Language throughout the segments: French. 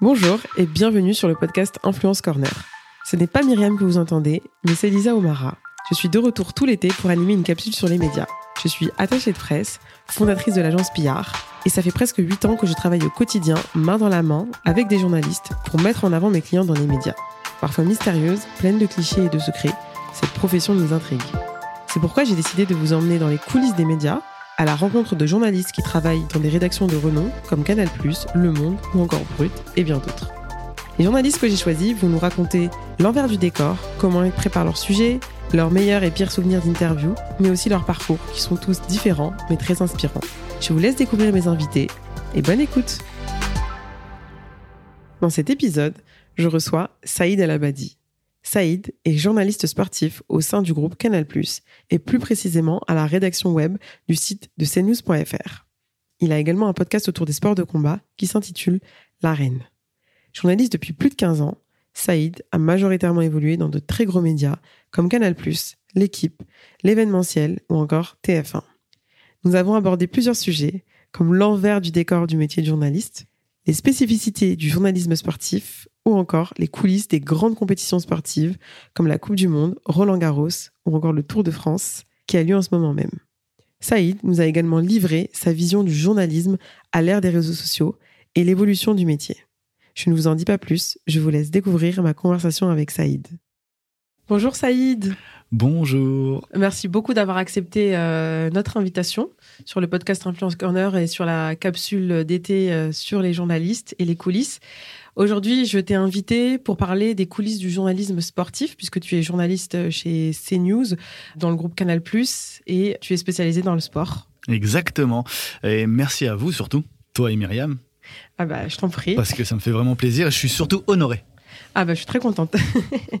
Bonjour et bienvenue sur le podcast Influence Corner. Ce n'est pas Myriam que vous entendez, mais c'est Lisa Omara. Je suis de retour tout l'été pour animer une capsule sur les médias. Je suis attachée de presse, fondatrice de l'agence Pillard, et ça fait presque 8 ans que je travaille au quotidien, main dans la main, avec des journalistes pour mettre en avant mes clients dans les médias. Parfois mystérieuse, pleine de clichés et de secrets, cette profession nous intrigue. C'est pourquoi j'ai décidé de vous emmener dans les coulisses des médias à la rencontre de journalistes qui travaillent dans des rédactions de renom comme Canal+, Le Monde ou encore Brut et bien d'autres. Les journalistes que j'ai choisis vont nous raconter l'envers du décor, comment ils préparent leurs sujets, leurs meilleurs et pires souvenirs d'interview, mais aussi leurs parcours qui sont tous différents mais très inspirants. Je vous laisse découvrir mes invités et bonne écoute. Dans cet épisode, je reçois Saïd El-Abadi. Saïd est journaliste sportif au sein du groupe Canal+, et plus précisément à la rédaction web du site de cnews.fr. Il a également un podcast autour des sports de combat qui s'intitule L'Arène. Journaliste depuis plus de 15 ans, Saïd a majoritairement évolué dans de très gros médias comme Canal+, L'équipe, l'événementiel ou encore TF1. Nous avons abordé plusieurs sujets comme l'envers du décor du métier de journaliste, les spécificités du journalisme sportif ou encore les coulisses des grandes compétitions sportives comme la Coupe du Monde, Roland Garros ou encore le Tour de France qui a lieu en ce moment même. Saïd nous a également livré sa vision du journalisme à l'ère des réseaux sociaux et l'évolution du métier. Je ne vous en dis pas plus, je vous laisse découvrir ma conversation avec Saïd. Bonjour Saïd. Bonjour. Merci beaucoup d'avoir accepté euh, notre invitation sur le podcast Influence Corner et sur la capsule d'été euh, sur les journalistes et les coulisses. Aujourd'hui, je t'ai invité pour parler des coulisses du journalisme sportif, puisque tu es journaliste chez CNews, dans le groupe Canal+, et tu es spécialisé dans le sport. Exactement. Et merci à vous surtout, toi et Myriam. Ah bah, je t'en prie. Parce que ça me fait vraiment plaisir et je suis surtout honoré. Ah bah, je suis très contente.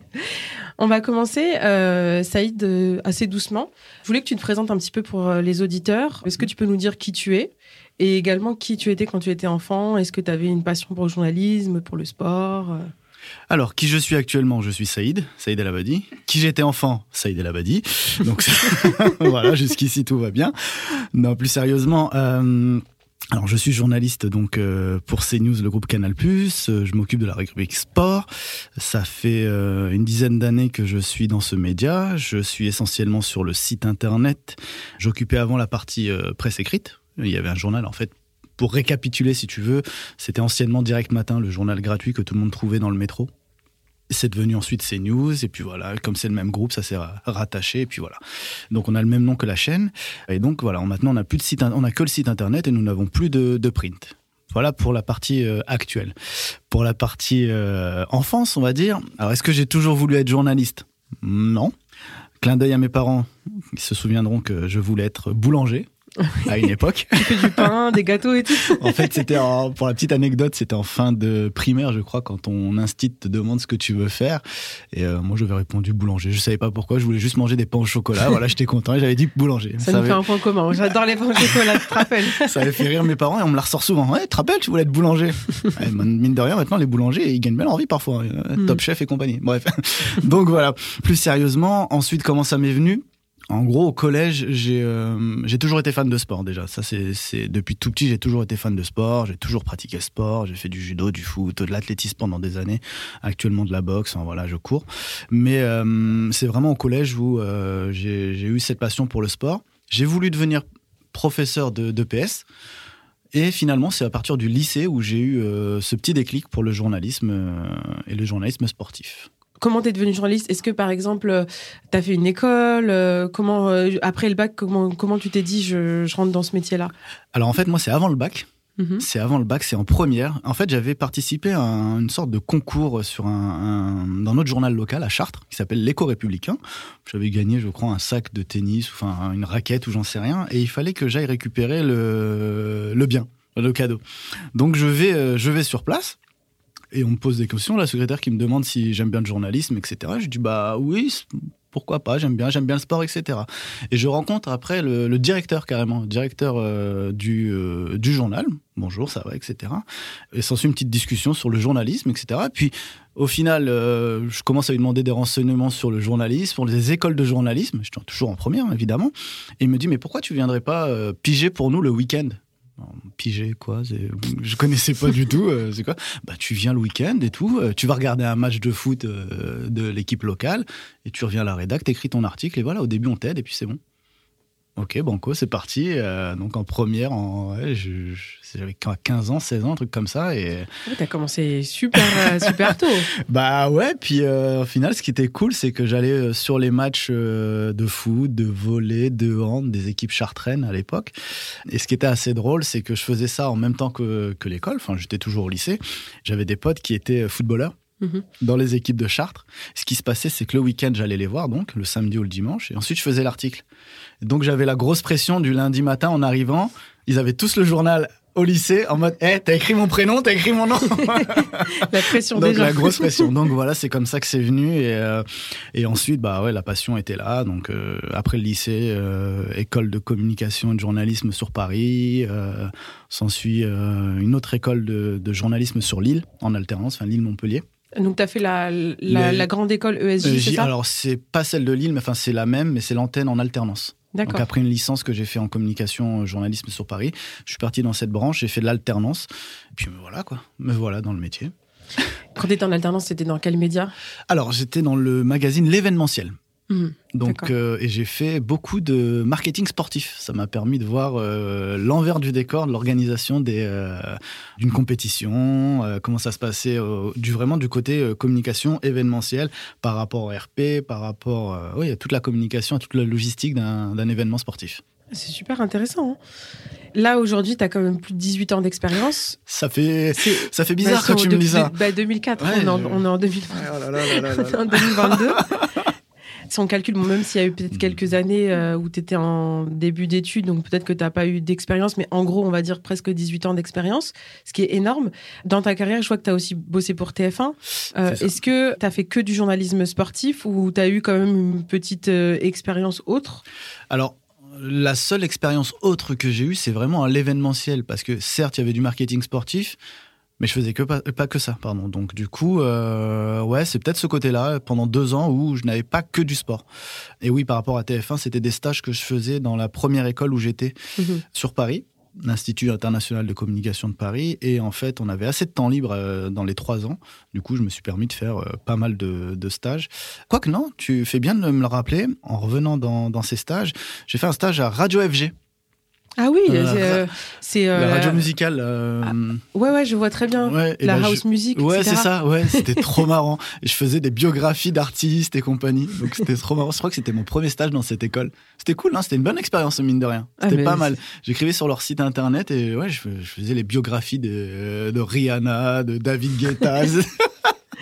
On va commencer, euh, Saïd, euh, assez doucement. Je voulais que tu te présentes un petit peu pour euh, les auditeurs. Est-ce que tu peux nous dire qui tu es? Et également qui tu étais quand tu étais enfant? Est-ce que tu avais une passion pour le journalisme, pour le sport alors, qui je suis actuellement? Je suis Saïd, Saïd El Abadi. Qui j'étais enfant? Saïd El Abadi. Donc voilà, jusqu'ici tout va bien. Non, plus sérieusement, euh, alors je suis journaliste donc euh, pour CNews, le groupe Canal+. Euh, je m'occupe de la rubrique sport. Ça fait euh, une dizaine d'années que je suis dans ce média. Je suis essentiellement sur le site internet. J'occupais avant la partie presse écrite. Il y avait un journal en fait. Pour récapituler, si tu veux, c'était anciennement Direct Matin, le journal gratuit que tout le monde trouvait dans le métro. C'est devenu ensuite CNews, et puis voilà, comme c'est le même groupe, ça s'est rattaché, et puis voilà. Donc on a le même nom que la chaîne, et donc voilà, maintenant on n'a plus de site, on a que le site internet et nous n'avons plus de, print. Voilà pour la partie euh, actuelle. Pour la partie euh, enfance, on va dire. Alors est-ce que j'ai toujours voulu être journaliste? Non. Clin d'œil à mes parents, ils se souviendront que je voulais être boulanger à une époque. tu fais du pain, des gâteaux et tout. en fait, c'était pour la petite anecdote, c'était en fin de primaire, je crois, quand on instit te demande ce que tu veux faire. Et euh, moi, j'avais répondu boulanger. Je savais pas pourquoi. Je voulais juste manger des pains au chocolat. voilà, j'étais content et j'avais dit boulanger. Ça, nous fait un point commun. J'adore les pains au chocolat. Tu te rappelles Ça avait fait rire mes parents et on me la ressort souvent. Ouais, tu te rappelles, tu voulais être boulanger. mine de rien, maintenant, les boulangers, ils gagnent bien leur vie parfois. Euh, hmm. Top chef et compagnie. Bref. Donc voilà. Plus sérieusement, ensuite, comment ça m'est venu? En gros, au collège, euh, j'ai toujours été fan de sport déjà. Depuis tout petit, j'ai toujours été fan de sport. J'ai toujours pratiqué sport. J'ai fait du judo, du foot, de l'athlétisme pendant des années. Actuellement de la boxe. voilà, je cours. Mais euh, c'est vraiment au collège où euh, j'ai eu cette passion pour le sport. J'ai voulu devenir professeur de, de PS. Et finalement, c'est à partir du lycée où j'ai eu ce petit déclic pour le journalisme et le journalisme sportif. Comment tu es devenu journaliste? Est-ce que par exemple, tu as fait une école? Comment après le bac, comment comment tu t'es dit je, je rentre dans ce métier-là? Alors en fait, moi, c'est avant le bac. Mhm. C'est avant le bac, c'est en première. En fait, j'avais participé à une sorte de concours sur un, dans notre journal local à Chartres, qui s'appelle l'Éco républicain. J'avais gagné, je crois, un sac de tennis, enfin une raquette ou j'en sais rien, et il fallait que j'aille récupérer le, le bien, le cadeau. Donc je vais, euh, je vais sur place. Et on me pose des questions, la secrétaire qui me demande si j'aime bien le journalisme, etc. Je dis bah oui, pourquoi pas, j'aime bien, j'aime bien le sport, etc. Et je rencontre après le, directeur carrément, directeur euh, du, euh, du journal. Bonjour, ça va, etc. Et s'ensuit une petite discussion sur le journalisme, etc. Et puis au final, euh, je commence à lui demander des renseignements sur le journalisme, sur les écoles de journalisme. Je suis toujours en première, évidemment. Et il me dit, mais pourquoi tu viendrais pas piger pour nous le week-end? Piger quoi Je connaissais pas du tout. Euh, c'est quoi Bah tu viens le week-end et tout. Euh, tu vas regarder un match de foot euh, de l'équipe locale et tu reviens à la rédac, t'écris ton article et voilà. Au début on t'aide et puis c'est bon. Ok, Banco, c'est parti. Euh, donc en première, en, ouais, j'avais 15 ans, 16 ans, un truc comme ça. Et... tu t'as commencé super, euh, super tôt. bah ouais, puis euh, au final, ce qui était cool, c'est que j'allais sur les matchs de foot, de volley, de hand, des équipes chartraines à l'époque. Et ce qui était assez drôle, c'est que je faisais ça en même temps que, que l'école. Enfin, j'étais toujours au lycée. J'avais des potes qui étaient footballeurs. Mhm. dans les équipes de Chartres. Ce qui se passait, c'est que le week-end, j'allais les voir, donc le samedi ou le dimanche, et ensuite je faisais l'article. Donc j'avais la grosse pression du lundi matin en arrivant. Ils avaient tous le journal au lycée en mode Eh, t'as écrit mon prénom, t'as écrit mon nom La pression donc, déjà. La grosse pression. Donc voilà, c'est comme ça que c'est venu. Et, euh, et ensuite, bah ouais, la passion était là. Donc euh, après le lycée, euh, école de communication et de journalisme sur Paris. S'ensuit une autre école de, de journalisme sur Lille, en alternance, enfin Lille-Montpellier. Donc, tu as fait la, la, grande école ESJ, c'est ça? Alors, c'est pas celle de Lille, mais enfin, c'est la même, mais c'est l'antenne en alternance. Donc, après une licence que j'ai fait en communication, journalisme sur Paris, je suis parti dans cette branche, j'ai fait de l'alternance. Et puis, me voilà, quoi. Me voilà dans le métier. Quand tu étais en alternance, c'était dans quel média? Alors, j'étais dans le magazine L'événementiel. Mhm. Donc, euh, et j'ai fait beaucoup de marketing sportif. Ça m'a permis de voir euh, l'envers du décor de l'organisation euh, d'une compétition, comment ça se passait du vraiment du côté communication événementielle par rapport au RP, par rapport oui, à toute la communication, à toute la logistique d'un événement sportif. C'est super intéressant. Hein. Là, aujourd'hui, tu as quand même plus de 18 ans d'expérience. Ça fait, ça fait bizarre quand tu me dis ça. Bah, 2004, on, est en, on, est en, 2020. on est en 2022. si on calcule, même s'il y a eu peut-être mm. quelques années euh, où tu étais en début d'études, donc peut-être que tu n'as pas eu d'expérience, mais en gros, on va dire presque 18 ans d'expérience, ce qui est énorme. Dans ta carrière, je vois que tu as aussi bossé pour TF1. Euh, est-ce que tu as fait que du journalisme sportif ou tu as eu quand même une petite euh, expérience autre? Alors, la seule expérience autre que j'ai eue, c'est vraiment à l'événementiel, parce que certes, il y avait du marketing sportif, mais je faisais que pas, que ça, pardon. Donc du coup, euh, ouais, c'est peut-être ce côté-là pendant deux ans où je n'avais pas que du sport. Et oui, par rapport à TF1, c'était des stages que je faisais dans la première école où j'étais mhm. sur Paris l'Institut international de communication de Paris. Et en fait, on avait assez de temps libre euh, dans les trois ans. Du coup, je me suis permis de faire euh, pas mal de, de, stages. Quoique non, tu fais bien de me le rappeler. En revenant dans, dans ces stages, j'ai fait un stage à Radio FG. Ah oui, euh, c'est euh, la radio musicale. Euh, ah, ouais, ouais, je vois très bien. la house music. Ouais, c'est ça. Ouais, c'était trop marrant. Et je faisais des biographies d'artistes et compagnie. Donc c'était trop marrant. Je crois que c'était mon premier stage dans cette école. C'était cool, hein c'était une bonne expérience mine de rien. Ah, c'était pas mal. J'écrivais sur leur site internet et ouais, je, faisais les biographies de, de Rihanna, de David Guetta.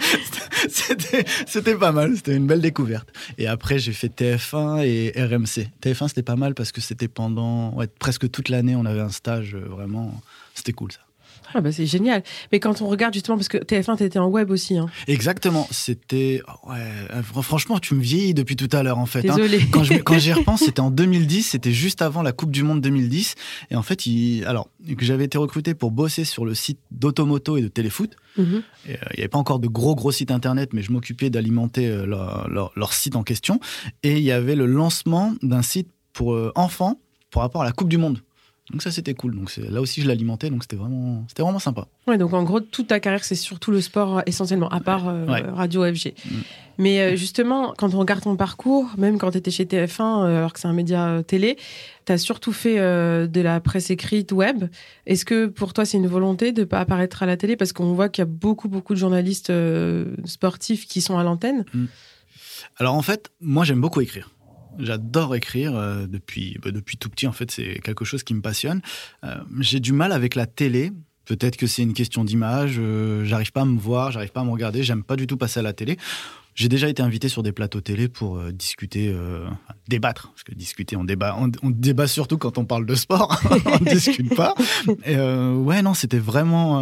c'était pas mal, c'était une belle découverte. Et après, j'ai fait TF1 et RMC. TF1, c'était pas mal parce que c'était pendant presque toute l'année, on avait un stage euh, vraiment. C'était cool ça. Ah bah c'est génial. Mais quand on regarde justement, parce que TF1, t'étais en web aussi. Hein. Exactement. C'était. Ouais, euh, franchement, tu me vieillis depuis tout à l'heure en fait. Hein. Désolé. Quand, j'y repense, c'était en 2010, c'était juste avant la Coupe du Monde 2010. Et en fait, il... alors que j'avais été recruté pour bosser sur le site d'Automoto et de Téléfoot. Mhm. Euh, il n'y avait pas encore de gros gros sites internet, mais je m'occupais d'alimenter euh, leur, leur, site en question. Et il y avait le lancement d'un site pour enfants pour rapport à la Coupe du Monde Donc ça, c'était cool. Donc là aussi, je l'alimentais, donc c'était vraiment, c'était vraiment sympa. Ouais, donc en gros, toute ta carrière, c'est surtout le sport euh, essentiellement, à part euh, Radio FG. Mm. Mais euh, justement, quand on regarde ton parcours, même quand tu étais chez TF1, alors que c'est un média télé, tu as surtout fait de la presse écrite web. Est-ce que pour toi, c'est une volonté de ne pas apparaître à la télé? Parce qu'on voit qu'il y a beaucoup, beaucoup de journalistes sportifs qui sont à l'antenne. Mm. Alors en fait, moi, j'aime beaucoup écrire. J'adore écrire euh, depuis, bah, depuis tout petit. En fait, c'est quelque chose qui me passionne. Euh, j'ai du mal avec la télé. Peut-être que c'est une question d'image. Euh, j'arrive pas à me voir, j'arrive pas à me regarder. J'aime pas du tout passer à la télé. J'ai déjà été invité sur des plateaux télé pour euh, discuter, euh, débattre. Parce que discuter, on débat, on, débat surtout quand on parle de sport. on ne discute pas. Et, euh, ouais, non, c'était vraiment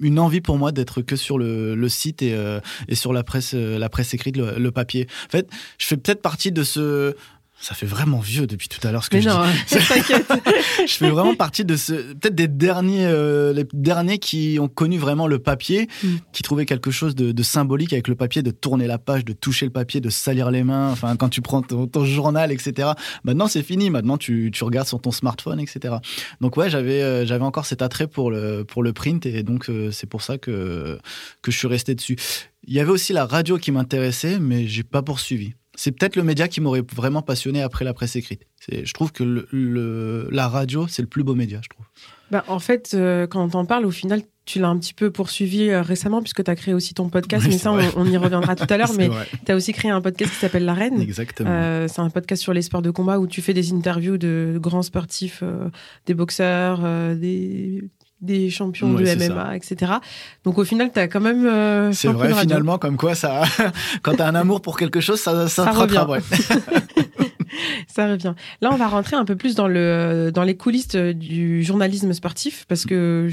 une, envie pour moi d'être que sur le, le site et, et, sur la presse, la presse écrite, le, le papier. En fait, je fais peut-être partie de ce ça fait vraiment vieux depuis tout à l'heure ce que je non, dis. t'inquiète. je fais vraiment partie de ce, peut-être des derniers, euh, les derniers qui ont connu vraiment le papier, mm. qui trouvaient quelque chose de, symbolique avec le papier, de tourner la page, de toucher le papier, de salir les mains. Enfin, quand tu prends ton, journal, etc. Maintenant, c'est fini. Maintenant, tu, tu, regardes sur ton smartphone, etc. Donc ouais, j'avais, euh, j'avais encore cet attrait pour le, pour le print et donc euh, c'est pour ça que que je suis resté dessus. Il y avait aussi la radio qui m'intéressait, mais j'ai pas poursuivi c'est peut-être le média qui m'aurait vraiment passionné après la presse écrite. Je trouve que le, la radio, c'est le plus beau média, je trouve. Bah, en fait, euh, quand on t'en parle, au final, tu l'as un petit peu poursuivi euh, récemment, puisque tu as créé aussi ton podcast, mais ça, on, y reviendra tout à l'heure. mais tu as aussi créé un podcast qui s'appelle La Reine. Exactement. Euh, c'est un podcast sur les sports de combat où tu fais des interviews de grands sportifs, des boxeurs, des des champions de MMA, etc. Donc au final, tu as quand même. Euh, c'est vrai, finalement, comme quoi, ça, quand tu as un amour pour quelque chose, ça, ça, ça revient. ça revient. Là, on va rentrer un peu plus dans, le, dans les coulisses du journalisme sportif parce que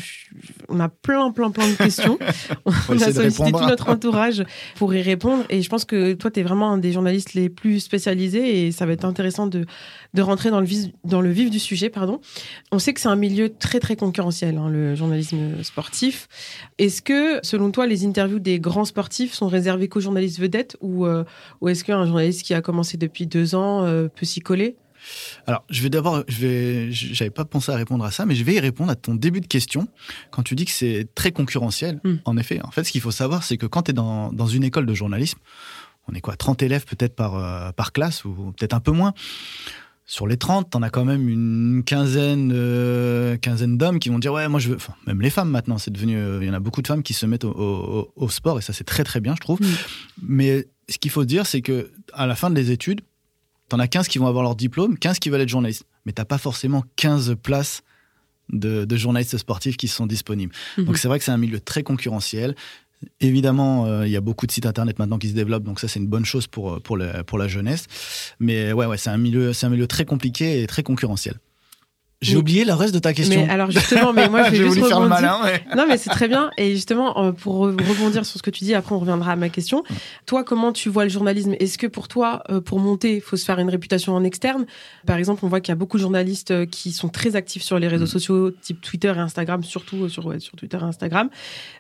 on a plein, plein, plein de questions. on, a sollicité tout notre entourage pour y répondre. Et je pense que toi, tu es vraiment un des journalistes les plus spécialisés et ça va être intéressant de, de rentrer dans le, vif, dans le vif du sujet. Pardon. On sait que c'est un milieu très, très concurrentiel, hein, le journalisme sportif. Est-ce que, selon toi, les interviews des grands sportifs sont réservées qu'aux journalistes vedettes ou, euh, ou est-ce qu'un journaliste qui a commencé depuis deux ans euh, peut s'y coller? Alors, je vais d'abord, je vais, j'avais pas pensé à répondre à ça, mais je vais y répondre à ton début de question. Quand tu dis que c'est très concurrentiel, hmm. en effet, en fait, ce qu'il faut savoir, c'est que quand tu es dans, dans, une école de journalisme, on est quoi, 30 élèves peut-être par, euh, par classe, ou peut-être un peu moins sur les 30, t'en as quand même une quinzaine, euh, quinzaine d'hommes qui vont dire ouais moi je veux, enfin, même les femmes maintenant c'est devenu, euh, il y en a beaucoup de femmes qui se mettent au, sport et ça c'est très très bien je trouve. Mm. Mais ce qu'il faut dire c'est que à la fin des études, t'en as 15 qui vont avoir leur diplôme, 15 qui veulent être journalistes, mais t'as pas forcément 15 places de, journalistes sportifs qui sont disponibles. Mm-hmm. Donc c'est vrai que c'est un milieu très concurrentiel. Évidemment, euh, il y a beaucoup de sites internet maintenant qui se développent, donc ça c'est une bonne chose pour, euh, pour, pour la jeunesse. Mais ouais, ouais c'est un milieu, un milieu très compliqué et très concurrentiel. J'ai oublié le reste de ta question. Mais alors justement, mais moi je vais juste faire le malin. Non, mais c'est très bien. Et justement, euh, pour rebondir sur ce que tu dis, après on reviendra à ma question. Toi, comment tu vois le journalisme? Est-ce que pour toi, euh, pour monter, il faut se faire une réputation en externe? Par exemple, on voit qu'il y a beaucoup de journalistes euh, qui sont très actifs sur les réseaux mm. sociaux, type Twitter et Instagram, surtout sur, sur Twitter et Instagram,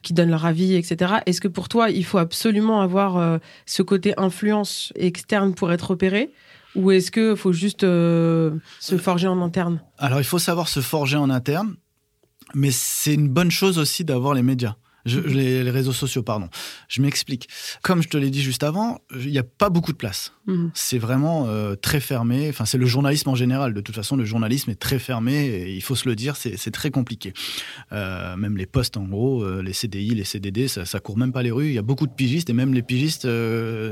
qui donnent leur avis, etc. Est-ce que pour toi, il faut absolument avoir ce côté influence externe pour être repéré? Ou est-ce qu'il faut juste euh, se forger en interne? Alors, il faut savoir se forger en interne, mais c'est une bonne chose aussi d'avoir les médias. Je, mhm. les, réseaux sociaux, pardon. Je m'explique. Comme je te l'ai dit juste avant, il n'y a pas beaucoup de place. Mhm. C'est vraiment euh, très fermé. Enfin, c'est le journalisme en général. De toute façon, le journalisme est très fermé. Et il faut se le dire, c'est très compliqué. Euh, même les postes, en gros, les CDI, les CDD, ça, ça court même pas les rues. Il y a beaucoup de pigistes et même les pigistes,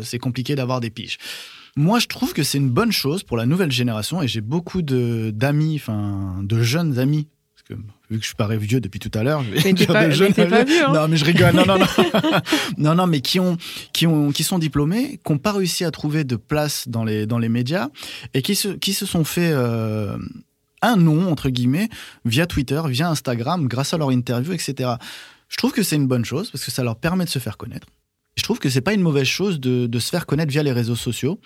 c'est compliqué d'avoir des piges. Moi, je trouve que c'est une bonne chose pour la nouvelle génération et j'ai beaucoup d'amis, enfin, de jeunes amis. Parce que vu que je parais vieux depuis tout à l'heure, je vais dire pas, des jeunes. Pas vieux, hein. Non, mais je rigole. Non, non, non. non, non, mais qui ont, qui ont, qui sont diplômés, qui n'ont pas réussi à trouver de place dans les, dans les médias et qui se, qui se sont fait euh, un nom entre guillemets via Twitter, via Instagram, grâce à leur interview, etc. Je trouve que c'est une bonne chose parce que ça leur permet de se faire connaître. Je trouve que c'est pas une mauvaise chose de, se faire connaître via les réseaux sociaux.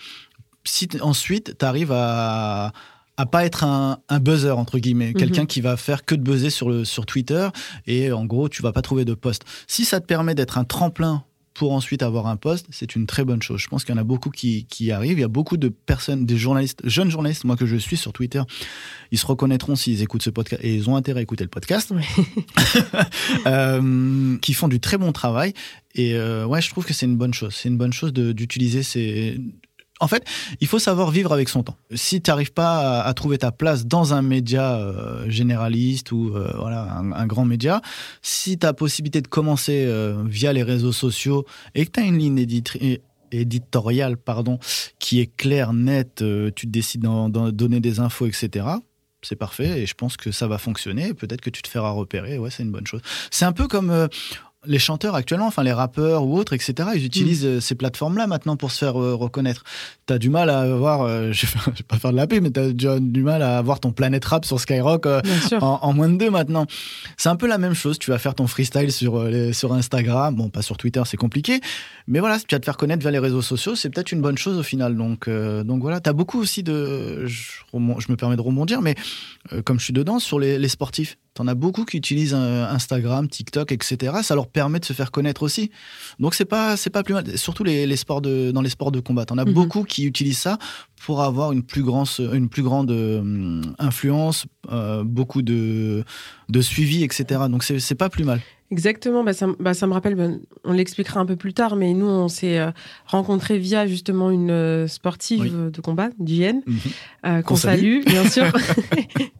Si ensuite tu arrives à à pas être un, buzzer entre guillemets, mhm. quelqu'un qui va faire que de buzzer sur le sur Twitter et en gros tu vas pas trouver de poste. Si ça te permet d'être un tremplin pour ensuite avoir un poste, c'est une très bonne chose. Je pense qu'il y en a beaucoup qui, qui arrivent. Il y a beaucoup de personnes, des journalistes, jeunes journalistes, moi que je suis sur Twitter, ils se reconnaîtront s'ils écoutent ce podcast et ils ont intérêt à écouter le podcast, euh, qui font du très bon travail. Et euh, ouais, je trouve que c'est une bonne chose. C'est une bonne chose d'utiliser ces en fait, il faut savoir vivre avec son temps. Si tu n'arrives pas à, trouver ta place dans un média euh, généraliste ou euh, voilà un, grand média, si tu as possibilité de commencer euh, via les réseaux sociaux et que tu as une ligne éditoriale pardon, qui est claire, nette, tu décides d'en donner des infos, etc., c'est parfait et je pense que ça va fonctionner. Peut-être que tu te feras repérer. Ouais, c'est une bonne chose. C'est un peu comme les chanteurs actuellement, enfin les rappeurs ou autres, etc., ils utilisent mm. euh, ces plateformes-là maintenant pour se faire euh, reconnaître. Tu as du mal à avoir, euh, je, vais, vais pas faire de la pub, mais tu as du mal à avoir ton Planet Rap sur Skyrock en, moins de deux maintenant. C'est un peu la même chose. Tu vas faire ton freestyle sur, sur Instagram, bon, pas sur Twitter, c'est compliqué, mais voilà, tu vas te faire connaître via les réseaux sociaux, c'est peut-être une bonne chose au final. Donc, donc voilà, tu as beaucoup aussi de. Je, me permets de rebondir, mais comme je suis dedans, sur les, les sportifs. T'en as beaucoup qui utilisent Instagram, TikTok, etc. Ça leur permet de se faire connaître aussi. Donc c'est pas c'est pas plus mal. Surtout les, sports de dans les sports de combat, t'en as mhm. beaucoup qui utilisent ça pour avoir une plus grande une plus grande euh, influence, euh, beaucoup de de suivi, etc. Donc c'est pas plus mal. Exactement, bah ça, bah ça, me rappelle, bah, on l'expliquera un peu plus tard, mais nous, on s'est euh, rencontrés via justement une sportive de combat, d'hygiène, mhm. qu'on salue, bien sûr,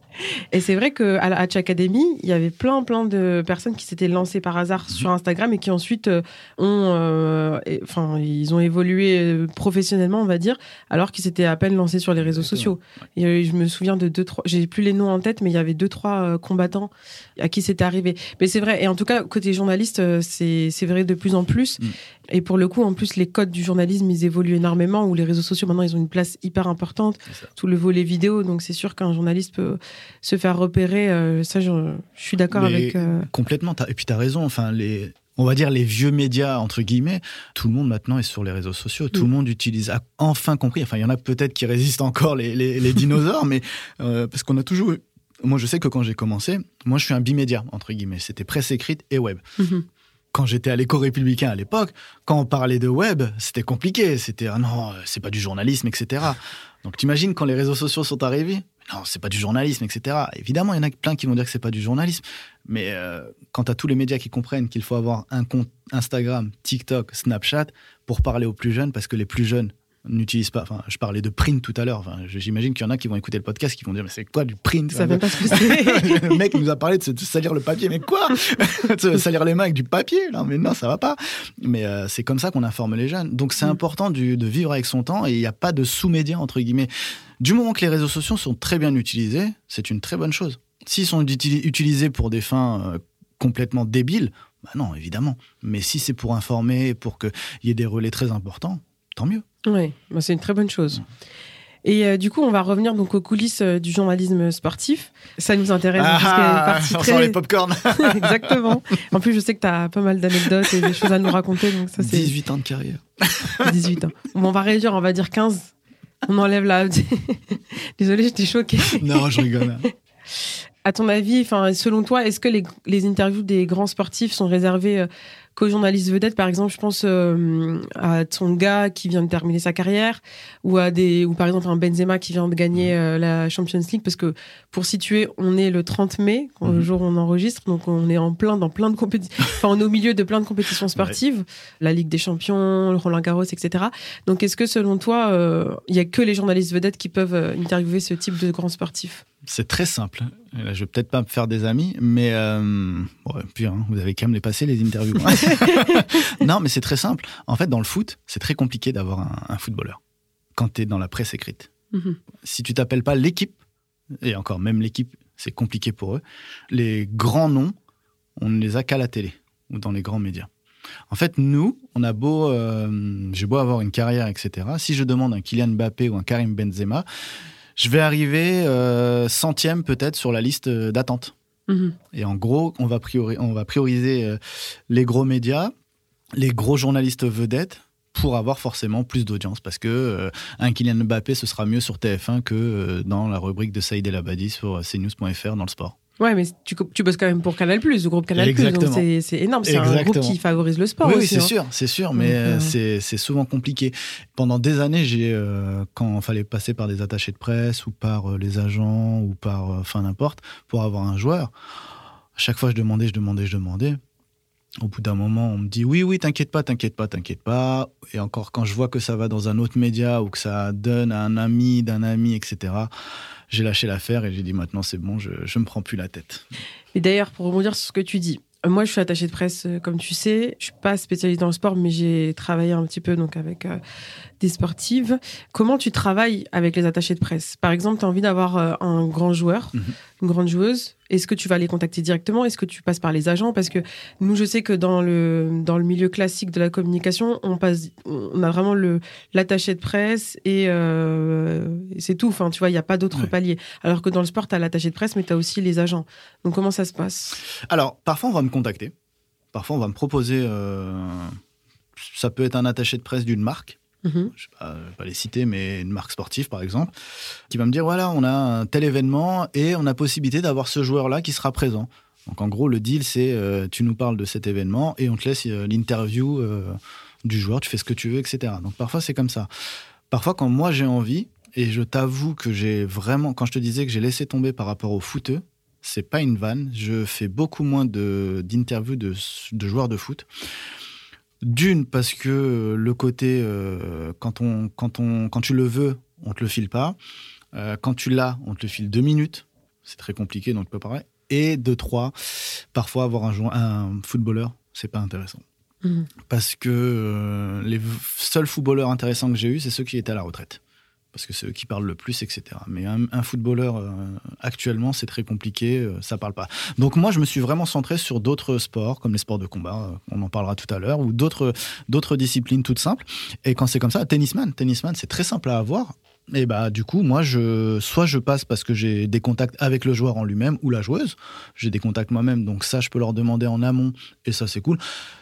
Et c'est vrai qu'à la Hatch Academy, il y avait plein, plein de personnes qui s'étaient lancées par hasard mhm. sur Instagram et qui ensuite euh, ont, euh, enfin, ils ont évolué euh, professionnellement, on va dire, alors qu'ils s'étaient à peine lancés sur les réseaux sociaux. Et je me souviens de deux, trois, j'ai plus les noms en tête, mais il y avait deux, trois combattants à qui c'était arrivé. Mais c'est vrai. Et en tout cas, côté journaliste, c'est vrai de plus en plus. Mm. Et pour le coup, en plus, les codes du journalisme, ils évoluent énormément, où les réseaux sociaux, maintenant, ils ont une place hyper importante. Tout le volet vidéo. Donc, c'est sûr qu'un journaliste peut se faire repérer. Euh, ça, je, suis d'accord avec. Euh, complètement. Et puis, tu as raison. Enfin, les, on va dire les vieux médias entre guillemets, tout le monde maintenant est sur les réseaux sociaux, tout le mm. monde utilise, a enfin compris. Enfin, il y en a peut-être qui résistent encore les, les, dinosaures, mais euh, parce qu'on a toujours. Moi, je sais que quand j'ai commencé, moi, je suis un bimédia entre guillemets. C'était presse écrite et web. Mm-hmm quand j'étais à l'éco républicain à l'époque, quand on parlait de web, c'était compliqué. C'était ah non, c'est pas du journalisme, etc. Donc t'imagines quand les réseaux sociaux sont arrivés, non, c'est pas du journalisme, etc. Évidemment, il y en a plein qui vont dire que c'est pas du journalisme, mais euh, quand t'as tous les médias qui comprennent qu'il faut avoir un compte Instagram, TikTok, Snapchat pour parler aux plus jeunes, parce que les plus jeunes n'utilise pas. Enfin, je parlais de print tout à l'heure. Enfin, J'imagine qu'il y en a qui vont écouter le podcast qui vont dire mais c'est quoi du print? Ça pas ce Le mec nous a parlé de, se, salir le papier. Mais quoi? De Salir les mains avec du papier Non, mais non, ça va pas. Mais euh, c'est comme ça qu'on informe les jeunes. Donc c'est mm. important de vivre avec son temps et il n'y a pas de sous-médias entre guillemets. Du moment que les réseaux sociaux sont très bien utilisés, c'est une très bonne chose. S'ils sont utilisés pour des fins euh, complètement débiles, bah non, évidemment. Mais si c'est pour informer, pour qu'il y ait des relais très importants, tant mieux. Oui, bah, c'est une très bonne chose. Et euh, du coup, on va revenir donc aux coulisses euh, du journalisme sportif. Ça nous intéresse. Ah, on les popcorn. Exactement. En plus, je sais que tu as pas mal d'anecdotes et des choses à nous raconter. Donc ça, 18 ans de carrière. 18 ans. on va réduire, on va dire 15. On enlève la... Désolée, j'étais choquée. non, je rigole. À ton avis, enfin, selon toi, est-ce que les, les, interviews des grands sportifs sont réservées euh, co-journaliste vedette, par exemple, je pense euh, à Tsonga qui vient de terminer sa carrière, ou à des, ou par exemple un Benzema qui vient de gagner euh, la Champions League, parce que pour situer, on est le 30 mai, le mhm. jour où on enregistre, donc on est en plein dans plein de compétitions, enfin on est au milieu de plein de compétitions sportives, la Ligue des Champions, le Roland Garros, etc. Donc est-ce que selon toi, euh, il y a que les journalistes vedettes qui peuvent interviewer ce type de grands sportifs? C'est très simple. Là, je vais peut-être pas me faire des amis, mais euh, puis, hein, vous avez quand même les passer les interviews. non, mais c'est très simple. En fait, dans le foot, c'est très compliqué d'avoir un, footballeur quand tu es dans la presse écrite. Mhm. Si tu t'appelles pas l'équipe, et encore même l'équipe, c'est compliqué pour eux. Les grands noms, on ne les a qu'à la télé ou dans les grands médias. En fait, nous, on a beau, euh, j'ai beau avoir une carrière, etc. Si je demande un Kylian Mbappé ou un Karim Benzema, je vais arriver euh, centième peut-être sur la liste euh, d'attente. Mhm. Et en gros, on va, prioriser euh, les gros médias, les gros journalistes vedettes pour avoir forcément plus d'audience parce que un Kylian Mbappé ce sera mieux sur TF1 que dans la rubrique de Saïd El Abadi sur cnews.fr dans le sport. Ouais, mais tu, tu bosses quand même pour Canal+, le groupe Canal+, Exactement. donc c'est énorme. C'est un groupe qui favorise le sport Oui, oui, aussi. c'est hein. sûr, c'est sûr, mais euh, euh, c'est souvent compliqué. Pendant des années, j'ai euh, quand il fallait passer par des attachés de presse ou par euh, les agents ou par, enfin n'importe, pour avoir un joueur, à chaque fois je demandais, je demandais, je demandais. Au bout d'un moment, on me dit oui, oui, t'inquiète pas, t'inquiète pas, t'inquiète pas. Et encore, quand je vois que ça va dans un autre média ou que ça donne à un ami d'un ami, etc., j'ai lâché l'affaire et j'ai dit maintenant c'est bon, je, je me prends plus la tête. Et d'ailleurs, pour rebondir sur ce que tu dis, euh, moi, je suis attachée de presse, euh, comme tu sais. Je suis pas spécialisée dans le sport, mais j'ai travaillé un petit peu donc avec euh, des sportives. Comment tu travailles avec les attachés de presse? Par exemple, tu as envie d'avoir euh, un grand joueur, Mhm. Une grande joueuse. Est-ce que tu vas les contacter directement? Est-ce que tu passes par les agents? Parce que nous, je sais que dans le dans le milieu classique de la communication, on passe, on a vraiment l'attaché de presse et, euh, et c'est tout. Enfin, tu vois, il n'y a pas d'autres Ouais. paliers. Alors que dans le sport, tu as l'attaché de presse, mais tu as aussi les agents. Donc, comment ça se passe? Alors, parfois, on va me contacter. Parfois, on va me proposer. euh, ça peut être un attaché de presse d'une marque. Mhm. Je ne vais, pas- les citer, mais une marque sportive, par exemple, qui va me dire voilà, on a un tel événement et on a possibilité d'avoir ce joueur-là qui sera présent. Donc, en gros, le deal, c'est euh, tu nous parles de cet événement et on te laisse euh, l'interview euh, du joueur, tu fais ce que tu veux, etc. Donc, parfois, c'est comme ça. Parfois, quand moi j'ai envie, et je t'avoue que j'ai vraiment, quand je te disais que j'ai laissé tomber par rapport au footeux, c'est pas une vanne. Je fais beaucoup moins de- d'interviews de, de joueurs de foot. D'une, parce que le côté, euh, quand, on, quand, on, quand tu le veux, on te le file pas. Euh, quand tu l'as, on te le file deux minutes. C'est très compliqué, donc tu peux parler. Et de trois, parfois avoir un, joueur- un footballeur, c'est pas intéressant. Mhm. Parce que euh, les seuls footballeurs intéressants que j'ai eus, c'est ceux qui étaient à la retraite. Parce que c'est eux qui parlent le plus, etc. Mais un, footballeur, euh, actuellement, c'est très compliqué, euh, ça parle pas. Donc moi, je me suis vraiment centré sur d'autres sports, comme les sports de combat, euh, on en parlera tout à l'heure, ou d'autres d'autres disciplines toutes simples. Et quand c'est comme ça, tennisman, tennisman, c'est très simple à avoir. Et bah du coup, moi, je, soit je passe parce que j'ai des contacts avec le joueur en lui-même ou la joueuse. J'ai des contacts moi-même, donc ça, je peux leur demander en amont, et ça, c'est cool.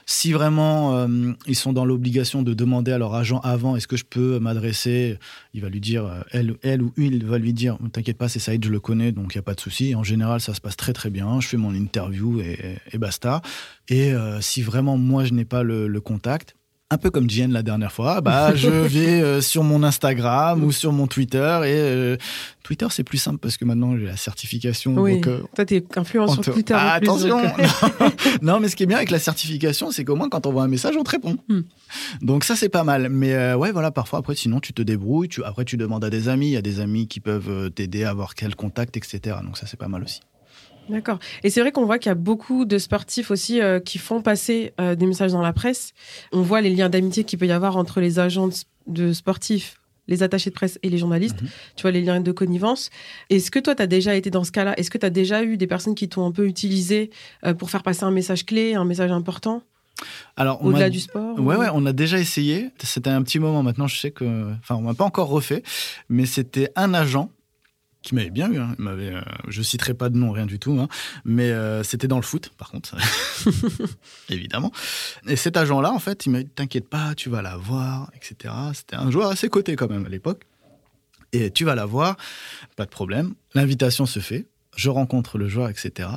Si vraiment euh, ils sont dans l'obligation de demander à leur agent avant, est-ce que je peux m'adresser? Il va lui dire, euh, elle, elle ou il va lui dire, t'inquiète pas, c'est Saïd, je le connais, donc il n'y a pas de souci. En général, ça se passe très très bien. Je fais mon interview et, basta. Et euh, si vraiment moi je n'ai pas le contact, un peu comme Jen la dernière fois, bah je vais euh, sur mon Instagram ou sur mon Twitter et euh, Twitter c'est plus simple parce que maintenant j'ai la certification. Oui. donc, euh, Toi, t'es influent sur te- Twitter. Ah, plus, attention Non, mais ce qui est bien avec la certification, c'est qu'au moins quand on voit un message, on te répond. Hmm. Donc ça, c'est pas mal. Mais euh, ouais, voilà, parfois, après, sinon, tu te débrouilles. Tu, après, tu demandes à des amis. Il y a des amis qui peuvent t'aider à avoir quel contact, etc. Donc ça, c'est pas mal aussi. D'accord. Et c'est vrai qu'on voit qu'il y a beaucoup de sportifs aussi euh, qui font passer euh, des messages dans la presse. On voit les liens d'amitié qu'il peut y avoir entre les agents de, sportifs, les attachés de presse et les journalistes. Mhm. Tu vois, les liens de connivence. Est-ce que toi, tu as déjà été dans ce cas-là? Est-ce que tu as déjà eu des personnes qui t'ont un peu utilisé euh, pour faire passer un message clé, un message important, Alors, au-delà du sport Ouais, ou- ouais, on a déjà essayé. C'était un petit moment. Maintenant, je sais que. Enfin, on m'a pas encore refait. Mais c'était un agent qui m'avait bien eu. Hein. Euh, je citerai pas de nom, rien du tout. hein. Mais euh, c'était dans le foot, par contre. Évidemment. Et cet agent-là, en fait, il m'a dit T'inquiète pas, tu vas la voir, etc. C'était un joueur assez coté quand même à l'époque. Et tu vas la voir, pas de problème. L'invitation se fait. Je rencontre le joueur, etc.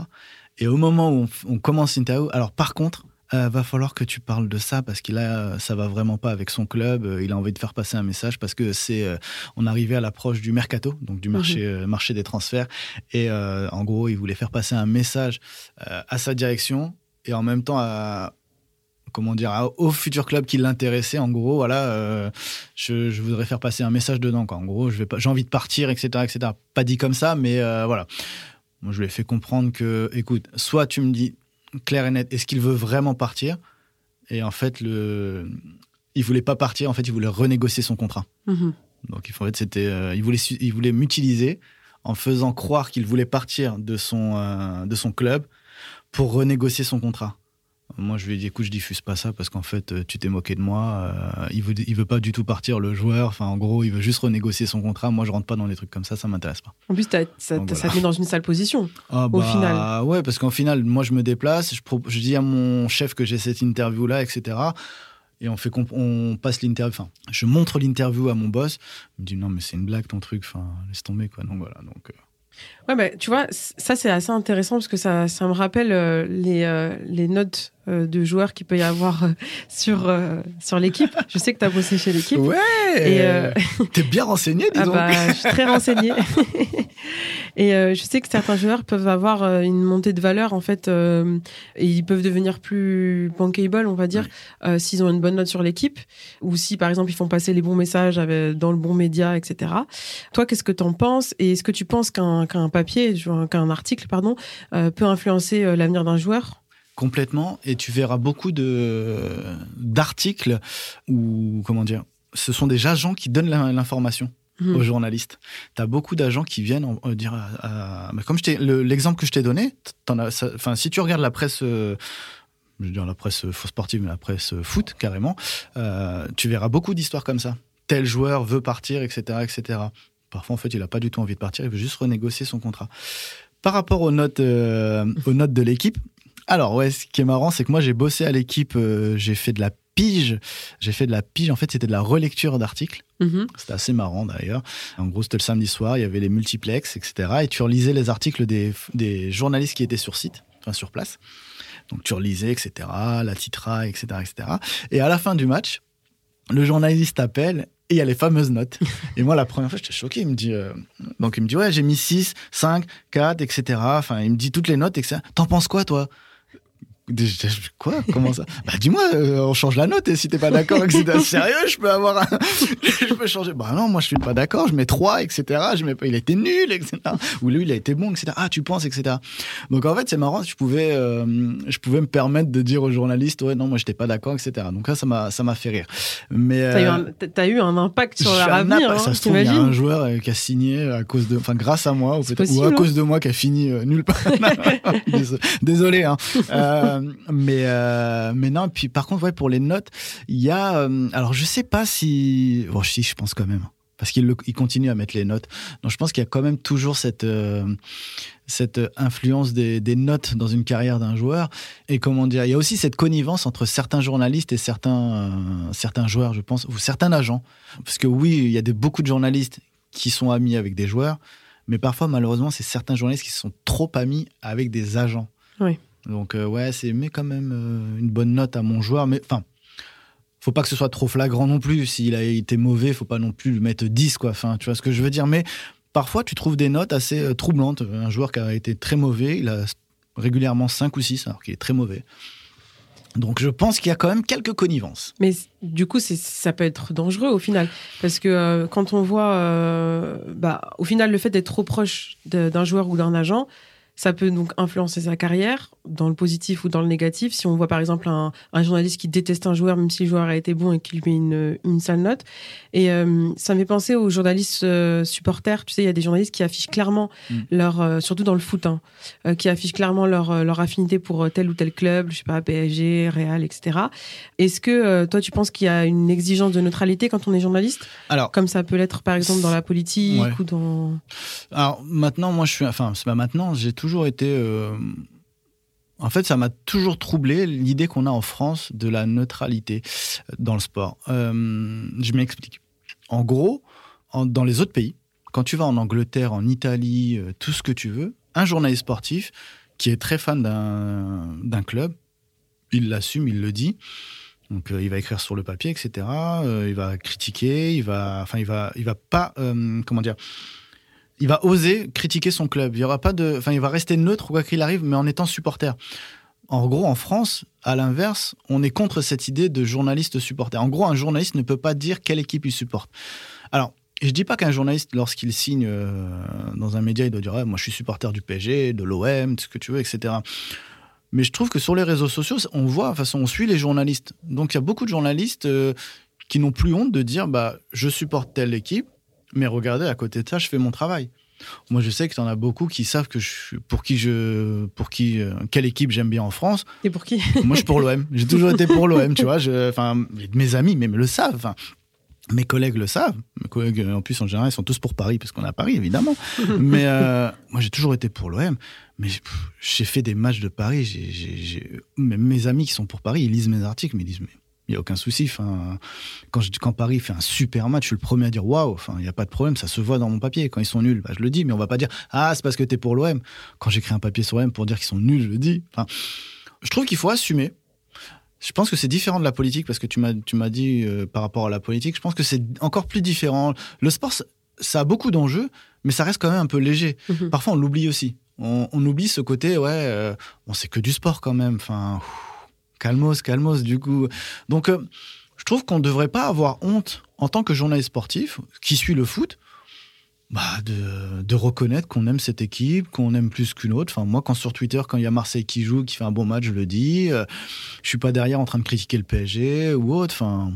Et au moment où on, on commence l'interview, alors par contre, euh, va falloir que tu parles de ça parce qu'il a, ça va vraiment pas avec son club. Euh, Il a envie de faire passer un message parce que c'est, euh, on arrivait à l'approche du mercato, donc du marché, euh, marché des transferts, et en gros, il voulait faire passer un message à sa direction et en même temps à comment dire à- au futur club qui l'intéressait. En gros voilà je, je voudrais faire passer un message dedans quoi. en gros je vais pas j'ai envie de partir etc etc pas dit comme ça mais voilà. Moi je lui ai fait comprendre que écoute soit tu me dis clair et net est-ce qu'il veut vraiment partir? Et en fait le il voulait pas partir en fait il voulait renégocier son contrat. Mhm. donc en fait c'était euh, il voulait il voulait m'utiliser en faisant croire qu'il voulait partir de son euh, de son club pour renégocier son contrat moi, je lui ai dit, écoute, je diffuse pas ça parce qu'en fait, euh, tu t'es moqué de moi. euh, il veut, il veut pas du tout partir, le joueur. Enfin, en gros, il veut juste renégocier son contrat. Moi, je rentre pas dans des trucs comme ça, ça m'intéresse pas. En plus, ça, Donc, voilà. te met dans une sale position. Ah, Au final. Ouais, parce qu'en final, moi, je me déplace, je, je dis à mon chef que j'ai cette interview-là, etc. Et on, fait on passe l'interview, enfin, je montre l'interview à mon boss. Il me dit, non, mais c'est une blague ton truc, enfin, laisse tomber, quoi. Donc voilà, donc. euh, Ouais, bah, tu vois, ça c'est assez intéressant parce que ça, ça me rappelle euh, les, euh, les notes de joueurs qu'il peut y avoir sur, sur l'équipe. Je sais que tu as bossé chez l'équipe. Ouais et T'es bien renseigné, dis ah Bah, je suis très renseigné. et je sais que certains joueurs peuvent avoir une montée de valeur en fait et ils peuvent devenir plus bankable, on va dire, s'ils ont une bonne note sur l'équipe ou si par exemple ils font passer les bons messages dans le bon média, etc. Toi, qu'est-ce que tu en penses et est-ce que tu penses qu'un qu'un papier, qu'un article, pardon, euh, peut influencer euh, l'avenir d'un joueur? Complètement. Et tu verras beaucoup de d'articles où, comment dire, ce sont des agents qui donnent l'information mhm. aux journalistes. Tu as beaucoup d'agents qui viennent euh, dire, comme l'exemple que je t'ai donné, enfin, si tu regardes la presse, je veux dire la presse faux sportive, mais la presse foot carrément, tu verras beaucoup d'histoires comme ça. Tel joueur veut partir, etc., etc. Parfois, en fait, il n'a pas du tout envie de partir, il veut juste renégocier son contrat. Par rapport aux notes, euh, aux notes de l'équipe, alors ouais, ce qui est marrant, c'est que moi j'ai bossé à l'équipe, euh, j'ai fait de la pige, j'ai fait de la pige, en fait c'était de la relecture d'articles. Mm-hmm. C'était assez marrant d'ailleurs. En gros, c'était le samedi soir, il y avait les multiplex, etc. Et tu relisais les articles des, des journalistes qui étaient sur site, enfin sur place. Donc tu relisais, etc., la titra, etc., etc. Et à la fin du match, le journaliste appelle et il y a les fameuses notes. Et moi, la première fois, j'étais choqué. Il me dit, euh, donc il me dit, ouais, j'ai mis 6, 5, 4, etc. Enfin, il me dit toutes les notes, etc. T'en penses quoi, toi? Quoi? Comment ça? Bah dis-moi, euh, on change la note et si t'es pas d'accord, etc. Sérieux, je peux avoir un... je peux changer. Bah non, moi je suis pas d'accord, je mets 3, etc. Je mets pas, il a été nul, etc. Ou lui, il a été bon, etc. Ah, tu penses, etc. Donc en fait, c'est marrant, je pouvais, euh, je pouvais me permettre de dire aux journalistes, ouais, non, moi j'étais pas d'accord, etc. Donc là, ça m'a, ça m'a fait rire. Mais t'as, eu un, as eu un impact sur leur avenir. Hein, ça se trouve, il y a un joueur qui a signé à cause de, enfin grâce à moi, ou, ou à hein. cause de moi qui a fini nulle part. Désolé, hein. Euh, mais euh, mais non. Puis par contre, ouais, pour les notes, il y a. Euh, alors je sais pas si. Bon, si, je pense quand même. Parce qu'il il continue à mettre les notes. Donc je pense qu'il y a quand même toujours cette cette influence des, notes dans une carrière d'un joueur. Et comment dire, il y a aussi cette connivence entre certains journalistes et certains, certains joueurs, je pense, ou certains agents. Parce que oui, il y a beaucoup de journalistes qui sont amis avec des joueurs, mais parfois, malheureusement, c'est certains journalistes qui sont trop amis avec des agents. Oui. Donc euh, ouais, c'est mais quand même euh, une bonne note à mon joueur. Mais enfin, faut pas que ce soit trop flagrant non plus. S'il a été mauvais, faut pas non plus lui mettre 10 quoi. Enfin, tu vois ce que je veux dire. Mais parfois, tu trouves des notes assez euh, troublantes. Un joueur qui a été très mauvais, il a régulièrement 5 ou 6 alors qu'il est très mauvais. Donc je pense qu'il y a quand même quelques connivences. Mais du coup, ça peut être dangereux au final. Parce que quand on voit, bah, au final, le fait d'être trop proche d'un joueur ou d'un agent, ça peut donc influencer sa carrière, dans le positif ou dans le négatif. Si on voit par exemple un, journaliste qui déteste un joueur, même si le joueur a été bon et qui lui met une, une sale note. Et euh, ça me fait penser aux journalistes euh, supporters. Tu sais, il y a des journalistes qui affichent clairement mm. leur, euh, surtout dans le foot, hein, qui affichent clairement leur, leur affinité pour tel ou tel club, je sais pas, PSG, Real, etc. Est-ce que toi, tu penses qu'il y a une exigence de neutralité quand on est journaliste? Alors, comme ça peut l'être par exemple dans la politique ou dans. Alors maintenant, moi, je suis, enfin, c'est pas maintenant, j'ai toujours été en fait, ça m'a toujours troublé l'idée qu'on a en France de la neutralité dans le sport. Euh, je m'explique. En gros, dans les autres pays, quand tu vas en Angleterre, en Italie, euh, tout ce que tu veux, un journaliste sportif qui est très fan d'un club, il l'assume, il le dit. Donc, euh, il va écrire sur le papier, etc. il va critiquer, il va, enfin, il va, il va pas, comment dire, il va oser critiquer son club. Il y aura pas de, enfin, il va rester neutre quoi qu'il arrive, mais en étant supporter. En gros, en France, à l'inverse, on est contre cette idée de journaliste supporter. En gros, un journaliste ne peut pas dire quelle équipe il supporte. Alors, je dis pas qu'un journaliste, lorsqu'il signe euh, dans un média, il doit dire moi je suis supporter du PSG, de l'OM, ce que tu veux, etc. Mais je trouve que sur les réseaux sociaux, on voit, de façon, on suit les journalistes. Donc il y a beaucoup de journalistes euh, qui n'ont plus honte de dire bah je supporte telle équipe, mais regardez, à côté de ça, je fais mon travail. Moi, je sais que tu en as beaucoup qui savent que je, pour qui je, pour qui, euh, quelle équipe j'aime bien en France. Et pour qui? Moi, je suis pour l'OM. J'ai toujours été pour l'OM, tu vois. Enfin, mes amis même le savent. Mes collègues le savent. Mes collègues, en plus, en général, ils sont tous pour Paris, parce qu'on est à Paris, évidemment. mais euh, moi, j'ai toujours été pour l'OM. Mais j'ai fait des matchs de Paris. J'ai, même mes amis qui sont pour Paris, ils lisent mes articles, mais ils disent, mais Il n'y a aucun souci. Enfin, quand, je, quand Paris fait un super match, je suis le premier à dire waouh. Enfin, il n'y a pas de problème, ça se voit dans mon papier. Quand ils sont nuls, bah, je le dis, mais on va pas dire ah, c'est parce que tu es pour l'OM. Quand j'écris un papier sur l'OM pour dire qu'ils sont nuls, je le dis. Enfin, je trouve qu'il faut assumer. Je pense que c'est différent de la politique parce que tu m'as tu m'as dit euh, par rapport à la politique. Je pense que c'est encore plus différent. Le sport, ça a beaucoup d'enjeux, mais ça reste quand même un peu léger. Mhm. Parfois, on l'oublie aussi. On, on oublie ce côté, ouais, euh, bon, c'est que du sport quand même. Enfin, ouf, calmos, calmos, du coup. Donc, euh, je trouve qu'on ne devrait pas avoir honte en tant que journaliste sportif qui suit le foot. Bah, de, de reconnaître qu'on aime cette équipe, qu'on aime plus qu'une autre. Enfin, moi, quand sur Twitter, quand il y a Marseille qui joue, qui fait un bon match, je le dis. Euh, je suis pas derrière en train de critiquer le PSG ou autre. Enfin,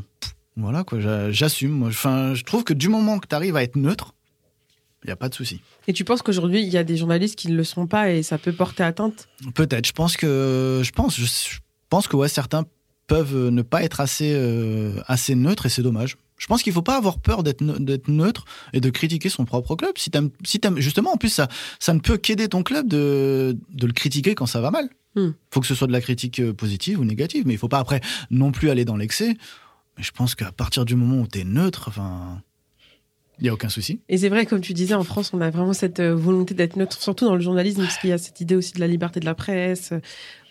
voilà quoi, j'a- j'assume. Enfin, je trouve que du moment que tu arrives à être neutre, il n'y a pas de souci. Et tu penses qu'aujourd'hui, il y a des journalistes qui ne le sont pas et ça peut porter atteinte? Peut-être. Je pense que je pense je, je pense que ouais certains peuvent ne pas être assez euh, assez neutres et c'est dommage. Je pense qu'il faut pas avoir peur d'être ne- neutre et de critiquer son propre club. Si t'aimes si justement en plus ça ça ne peut qu'aider ton club de de le critiquer quand ça va mal. Hmm. Faut que ce soit de la critique euh, positive ou négative, mais il faut pas après non plus aller dans l'excès. Mais je pense qu'à partir du moment où tu es neutre, enfin il y a aucun souci. Et c'est vrai, comme tu disais, en France, on a vraiment cette euh, volonté d'être neutre, surtout dans le journalisme, parce qu'il y a cette idée aussi de la liberté de la presse, euh,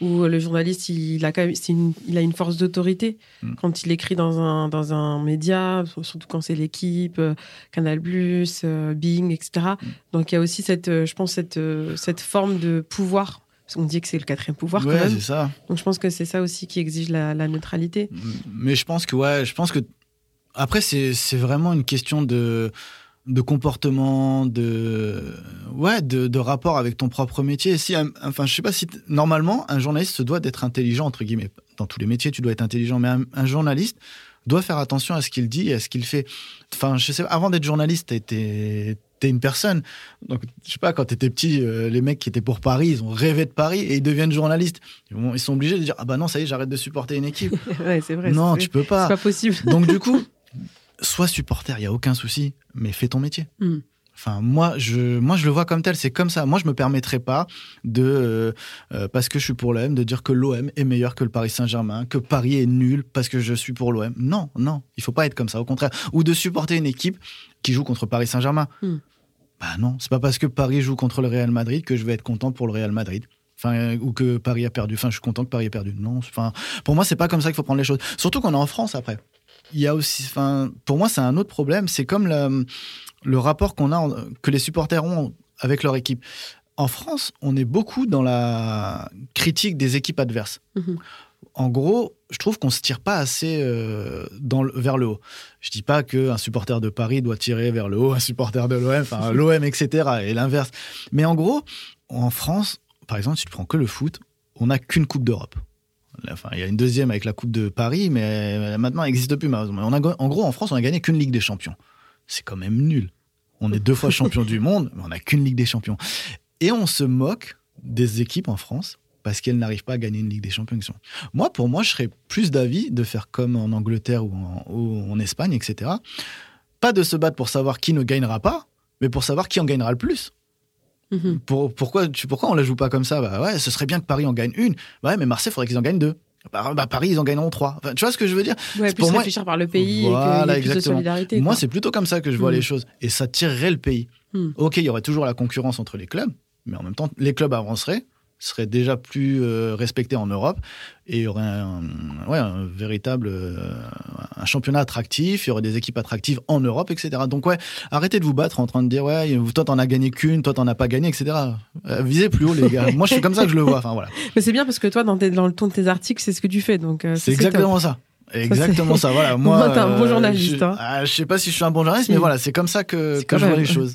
où le journaliste, il a quand même, une- il a une force d'autorité Mm. quand il écrit dans un, dans un média, surtout quand c'est l'équipe, euh, Canal+, Bing, etc. Mm. Donc il y a aussi cette, je pense, cette, cette forme de pouvoir. Parce qu'on dit que c'est le quatrième pouvoir ouais, quand même. c'est ça. Donc je pense que c'est ça aussi qui exige la, la neutralité. Mais je pense que ouais, je pense que après c'est c'est vraiment une question de de comportement, de ouais, de, de rapport avec ton propre métier. Si enfin je sais pas si normalement un journaliste se doit d'être intelligent entre guillemets. Dans tous les métiers, tu dois être intelligent, mais un, un journaliste doit faire attention à ce qu'il dit et à ce qu'il fait. Enfin, je sais pas, avant d'être journaliste, t'es une personne. Donc, je sais pas, quand t'étais petit, euh, les mecs qui étaient pour Paris, ils ont rêvé de Paris et ils deviennent journalistes. Ils, sont obligés de dire ah bah non, ça y est, j'arrête de supporter une équipe. ouais, c'est vrai. non, c'est, tu peux c'est pas. pas possible. Donc du coup, sois supporter, il y a aucun souci, mais fais ton métier. Mm. Enfin, moi, je, moi, je le vois comme tel. C'est comme ça. Moi, je me permettrai pas de, euh, euh, parce que je suis pour l'OM, de dire que l'OM est meilleur que le Paris Saint-Germain, que Paris est nul parce que je suis pour l'OM. Non, non, il faut pas être comme ça. Au contraire, ou de supporter une équipe qui joue contre Paris Saint-Germain. Mm. Bah non, c'est pas parce que Paris joue contre le Real Madrid que je vais être content pour le Real Madrid. Enfin, euh, ou que Paris a perdu. Enfin, je suis content que Paris ait perdu. Non, enfin, pour moi, c'est pas comme ça qu'il faut prendre les choses. Surtout qu'on est en France après. Il y a aussi, enfin, pour moi, c'est un autre problème. C'est comme le, le rapport qu'on a, que les supporters ont avec leur équipe. En France, on est beaucoup dans la critique des équipes adverses. Mhm. En gros, je trouve qu'on se tire pas assez euh, dans le- vers le haut. Je dis pas qu'un supporter de Paris doit tirer vers le haut, un supporter de l'OM, enfin l'OM, etc. et l'inverse. Mais en gros, en France, par exemple, si tu prends que le foot, on n'a qu'une Coupe d'Europe. Enfin, il y a une deuxième avec la Coupe de Paris, mais maintenant, elle n'existe plus. malheureusement. On a, en gros, en France, on a gagné qu'une Ligue des Champions. C'est quand même nul. On est deux fois champion du monde, mais on n'a qu'une Ligue des Champions. Et on se moque des équipes en France parce qu'elles n'arrivent pas à gagner une Ligue des Champions. Moi, pour moi, je serais plus d'avis de faire comme en Angleterre ou en, ou en Espagne, etc. Pas de se battre pour savoir qui ne gagnera pas, mais pour savoir qui en gagnera le plus. Mhm. Pour- pourquoi, tu, pourquoi on la joue pas comme ça? Bah ouais, ce serait bien que Paris en gagne une. Bah ouais, mais Marseille, il faudrait qu'ils en gagnent deux. Bah, bah, Paris, ils en gagneront trois. Enfin, tu vois ce que je veux dire? Ouais, pour moi- réfléchir par le pays et Voilà, qu'il y ait plus de solidarité. Moi, c'est plutôt comme ça que je vois Mm. les choses. Et ça tirerait le pays. Mm. Ok, il y aurait toujours la concurrence entre les clubs, mais en même temps, les clubs avanceraient, seraient déjà plus euh, respectés en Europe, et il y aurait un, ouais, un véritable euh, un championnat attractif, il y aurait des équipes attractives en Europe, etc. Donc ouais, arrêtez de vous battre en train de dire ouais, toi t'en as gagné qu'une, toi t'en as pas gagné, etc. Euh, visez plus haut, les gars. Moi, je suis comme ça que je le vois. Enfin voilà, Mais c'est bien parce que toi, dans, tes- dans le ton de tes articles, c'est ce que tu fais. Donc, euh, c'est ça, top. exactement ça. Exactement ça, voilà. Moi, Moi, t'es un bon journaliste, Je, hein. ah, je sais pas si je suis un bon journaliste, mais voilà, c'est comme ça que, je vois les choses.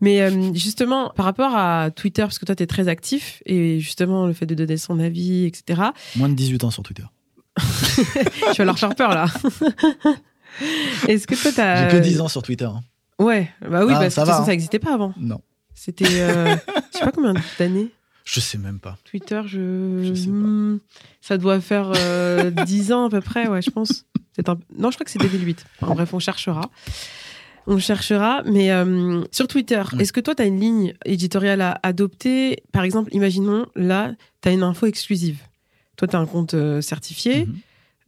Mais euh, justement, par rapport à Twitter, parce que toi, tu es très actif, et justement, le fait de donner son avis, etc., Moins de 18 ans sur Twitter. tu vas leur faire peur, là. Est-ce que toi, t'as. J'ai que 10 ans sur Twitter. hein. Ouais, bah oui, Ah, parce que de ça toute façon, hein. ça n'existait pas avant. Non, C'était. euh, je sais pas combien d'années. je sais même pas. Twitter, je. Je sais pas. Hmm, Ça doit faire euh, 10 ans à peu près, ouais, je pense. Un... Non, je crois que c'est 2008. Enfin, bref, on cherchera. On cherchera. Mais euh, sur Twitter, est-ce que toi, tu as une ligne éditoriale à adopter? Par exemple, imaginons, là, tu as une info exclusive. Toi, tu as un compte euh, certifié. Mhm.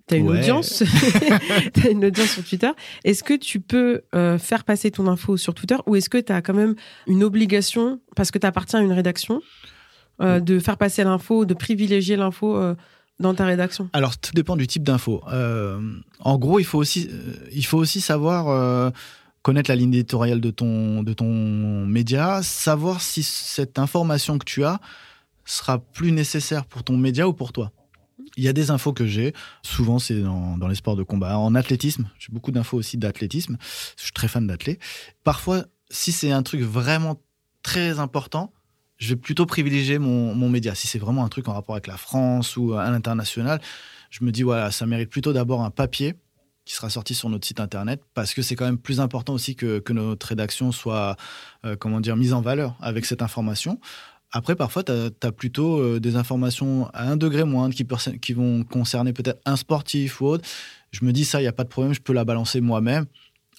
tu as une Ouais. audience, tu une audience sur Twitter. Est-ce que tu peux euh, faire passer ton info sur Twitter ou est-ce que tu as quand même une obligation, parce que tu appartiens à une rédaction, euh, de faire passer l'info, de privilégier l'info euh, dans ta rédaction? Alors, tout dépend du type d'info. En gros, il faut aussi, il faut aussi savoir connaître la ligne éditoriale de ton, de ton média, savoir si cette information que tu as sera plus nécessaire pour ton média ou pour toi. Il y a des infos que j'ai, souvent c'est dans, les sports de combat. En athlétisme, j'ai beaucoup d'infos aussi d'athlétisme, je suis très fan d'athlé. Parfois, si c'est un truc vraiment très important, je vais plutôt privilégier mon, mon média. Si c'est vraiment un truc en rapport avec la France ou à l'international, je me dis, voilà, ça mérite plutôt d'abord un papier qui sera sorti sur notre site internet parce que c'est quand même plus important aussi que, que notre rédaction soit, euh, comment dire, mise en valeur avec cette information. Après, parfois, tu as, plutôt euh, des informations à un degré moindre qui, qui vont concerner peut-être un sportif ou autre. Je me dis, ça, il n'y a pas de problème, je peux la balancer moi-même.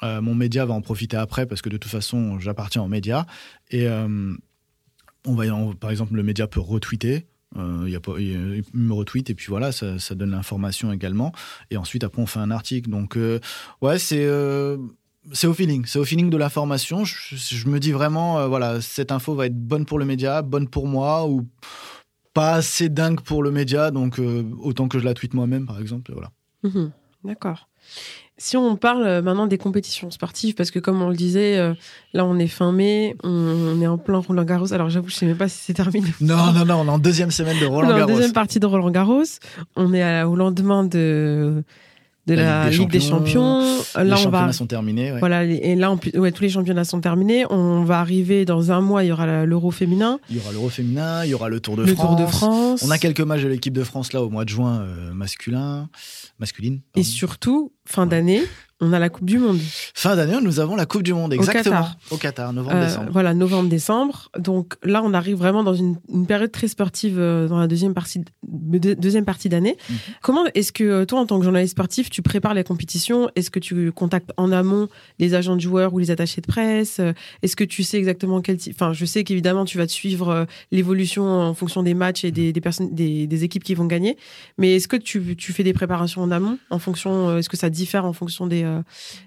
Euh, mon média va en profiter après parce que de toute façon, j'appartiens au média. Et on va, on- par exemple, le média peut retweeter. Euh, y a pas, il me retweet et puis voilà, ça, ça donne l'information également. Et ensuite, après, on fait un article. Donc, euh, ouais, c'est euh, c'est au feeling. C'est au feeling de l'information. Je, me dis vraiment, euh, voilà, cette info va être bonne pour le média, bonne pour moi ou pas assez dingue pour le média. Donc, autant que je la tweete moi-même, par exemple. Voilà. Mhm. D'accord. Si on parle euh, maintenant des compétitions sportives, parce que comme on le disait, euh, là on est fin mai, on, on est en plein Roland Garros. Alors j'avoue, je sais même pas si c'est terminé. Non, non, non, on est en deuxième semaine de On Roland est en Garros. deuxième partie de Roland Garros. On est à- au lendemain de, de la, Ligue des Champions. Les Là, on championnats va. sont terminés. ouais. Voilà, et là, plus- ouais, tous les championnats sont terminés. On va arriver dans un mois, il y aura l'Euro féminin, Il y aura l'Euro féminin, il y aura le Tour de le France. Tour de France. On a quelques matchs de l'équipe de France là au mois de juin euh, masculin, masculine. Et pardon. surtout, fin d'année, on a la Coupe du Monde. Fin d'année, nous avons la Coupe du Monde, exactement. Qatar. Au Qatar, Euh, novembre-décembre. voilà, novembre-décembre. Donc là, on arrive vraiment dans une, une période très sportive euh, dans la deuxième partie, de- deuxième partie d'année. Mhm. Comment est-ce que euh, toi, en tant que journaliste sportif, tu prépares les compétitions? Est-ce que tu contactes en amont les agents de joueurs ou les attachés de presse? Euh, Est-ce que tu sais exactement quel type Enfin, je sais qu'évidemment, tu vas te suivre euh, l'évolution en fonction des matchs et des, des personnes, des, des équipes qui vont gagner. Mais est-ce que tu, tu fais des préparations en amont en fonction euh, Est-ce que ça diffère en fonction des, euh,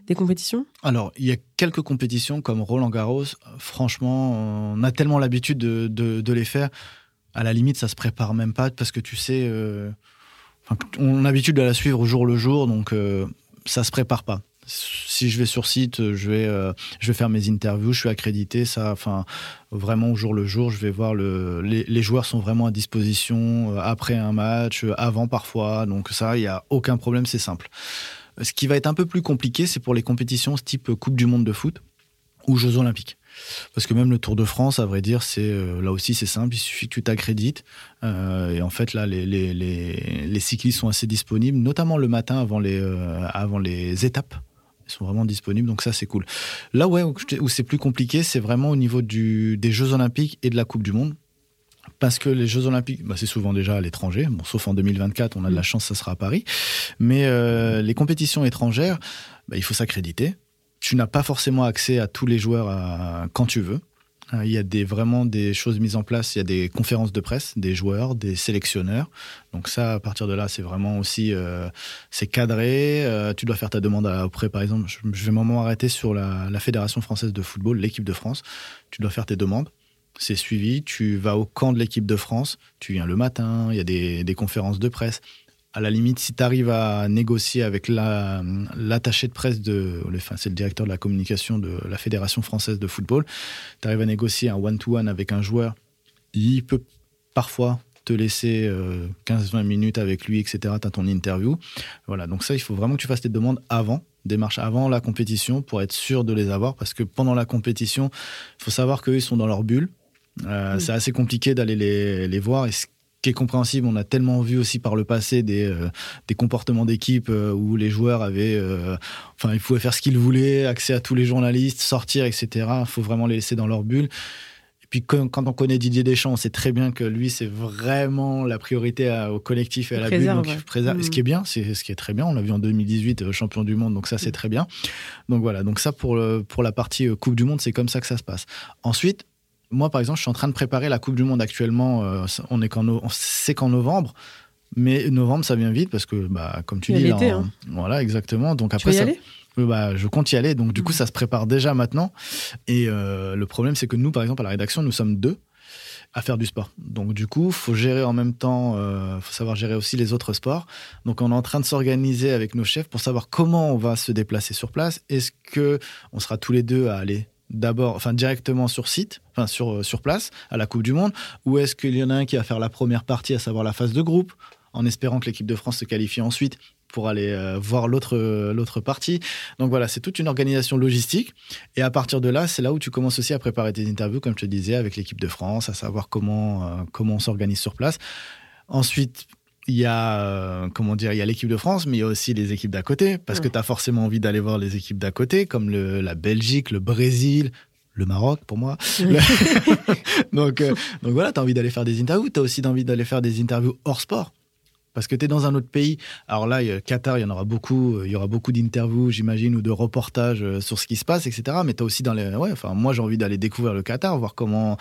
des compétitions? Alors, il y a quelques compétitions comme Roland Garros. Franchement, on a tellement l'habitude de, les faire. À la limite, ça se prépare même pas parce que tu sais, euh, on a l'habitude de la suivre au jour le jour, donc euh, ça se prépare pas. Si je vais sur site, je vais, euh, je vais faire mes interviews, je suis accrédité, ça, enfin, vraiment au jour le jour, je vais voir le, les, les joueurs sont vraiment à disposition après un match, avant parfois, donc ça, il y a aucun problème, c'est simple. Ce qui va être un peu plus compliqué, c'est pour les compétitions type Coupe du Monde de foot ou Jeux Olympiques. Parce que même le Tour de France, à vrai dire, c'est euh, là aussi c'est simple, il suffit que tu t'accrédites. Euh, et en fait, là, les, les, les, cyclistes sont assez disponibles, notamment le matin avant les, euh, avant les étapes. Ils sont vraiment disponibles, donc ça c'est cool. Là ouais, où c'est plus compliqué, c'est vraiment au niveau du, des Jeux Olympiques et de la Coupe du Monde. Parce que les Jeux Olympiques, bah, c'est souvent déjà à l'étranger. Bon, sauf en 2024, on a de la chance, ça sera à Paris. Mais euh, les compétitions étrangères, bah, il faut s'accréditer. Tu n'as pas forcément accès à tous les joueurs à- quand tu veux. Euh, Il y a des, vraiment des choses mises en place. Il y a des conférences de presse, des joueurs, des sélectionneurs. Donc ça, à partir de là, c'est vraiment aussi euh, c'est cadré. Euh, tu dois faire ta demande auprès, par exemple, je, je vais un moment arrêter sur la, la Fédération française de football, l'équipe de France. Tu dois faire tes demandes. C'est suivi. Tu vas au camp de l'équipe de France. Tu viens le matin. Il y a des, conférences de presse. À la limite, si tu arrives à négocier avec la- l'attaché de presse de, enfin, c'est le directeur de la communication de la Fédération française de football, tu arrives à négocier un one-to-one avec un joueur, il peut parfois te laisser euh, 15-20 minutes avec lui, etc. Tu as ton interview. Voilà, donc ça, il faut vraiment que tu fasses tes demandes avant, démarches avant la compétition pour être sûr de les avoir, parce que pendant la compétition, il faut savoir qu'eux, ils sont dans leur bulle. Euh, Oui. C'est assez compliqué d'aller les, les voir. Et ce qui est compréhensible, on a tellement vu aussi par le passé des, euh, des comportements d'équipe euh, où les joueurs avaient, enfin, ils pouvaient faire ce qu'ils voulaient, accès à tous les journalistes, sortir, etc. Il faut vraiment les laisser dans leur bulle. Et puis quand, quand on connaît Didier Deschamps, on sait très bien que lui, c'est vraiment la priorité à- au collectif et à Il la préserve, bulle. Donc, il ouais. préserve. Et Ce qui est bien, c'est ce qui est très bien. On l'a vu en 2018, euh, champion du monde, donc ça, c'est Mhm. très bien. Donc voilà, donc ça pour, le- pour la partie Coupe du Monde, c'est comme ça que ça se passe. Ensuite, moi, par exemple, je suis en train de préparer la Coupe du Monde actuellement. euh, on est qu'en no- sait qu'en novembre, Mais novembre, ça vient vite parce que, bah, comme tu Il dis, là, en- hein. voilà, exactement. Donc Tu après, vas y ça, aller? Bah, je compte y aller. Donc du coup, Mhm. ça se prépare déjà maintenant. Et euh, le problème, c'est que nous, par exemple, à la rédaction, nous sommes deux à faire du sport. Donc du coup, faut gérer en même temps, euh, faut savoir gérer aussi les autres sports. Donc on est en train de s'organiser avec nos chefs pour savoir comment on va se déplacer sur place. Est-ce que on sera tous les deux à aller d'abord, enfin directement sur site, enfin sur euh, sur place à la Coupe du Monde, ou est-ce qu'il y en a un qui va faire la première partie, à savoir la phase de groupe, en espérant que l'équipe de France se qualifie ensuite pour aller euh, voir l'autre euh, l'autre partie. Donc voilà, c'est toute une organisation logistique. Et à partir de là, c'est là où tu commences aussi à préparer tes interviews, comme je te disais, avec l'équipe de France, à savoir comment, comment on s'organise sur place. Ensuite, il y a, euh, comment dire, il y a l'équipe de France, mais il y a aussi les équipes d'à côté, parce que Ouais. tu as forcément envie d'aller voir les équipes d'à côté, comme le, la Belgique, le Brésil, le Maroc pour moi. Donc, euh, donc voilà, tu as envie d'aller faire des interviews, tu as aussi envie d'aller faire des interviews hors sport. Parce que tu es dans un autre pays. Alors là, il Qatar, il y en aura beaucoup. euh, Il y aura beaucoup d'interviews, j'imagine, ou de reportages euh, sur ce qui se passe, etc. Mais tu as aussi dans les. Ouais, enfin, moi, j'ai envie d'aller découvrir le Qatar, voir comment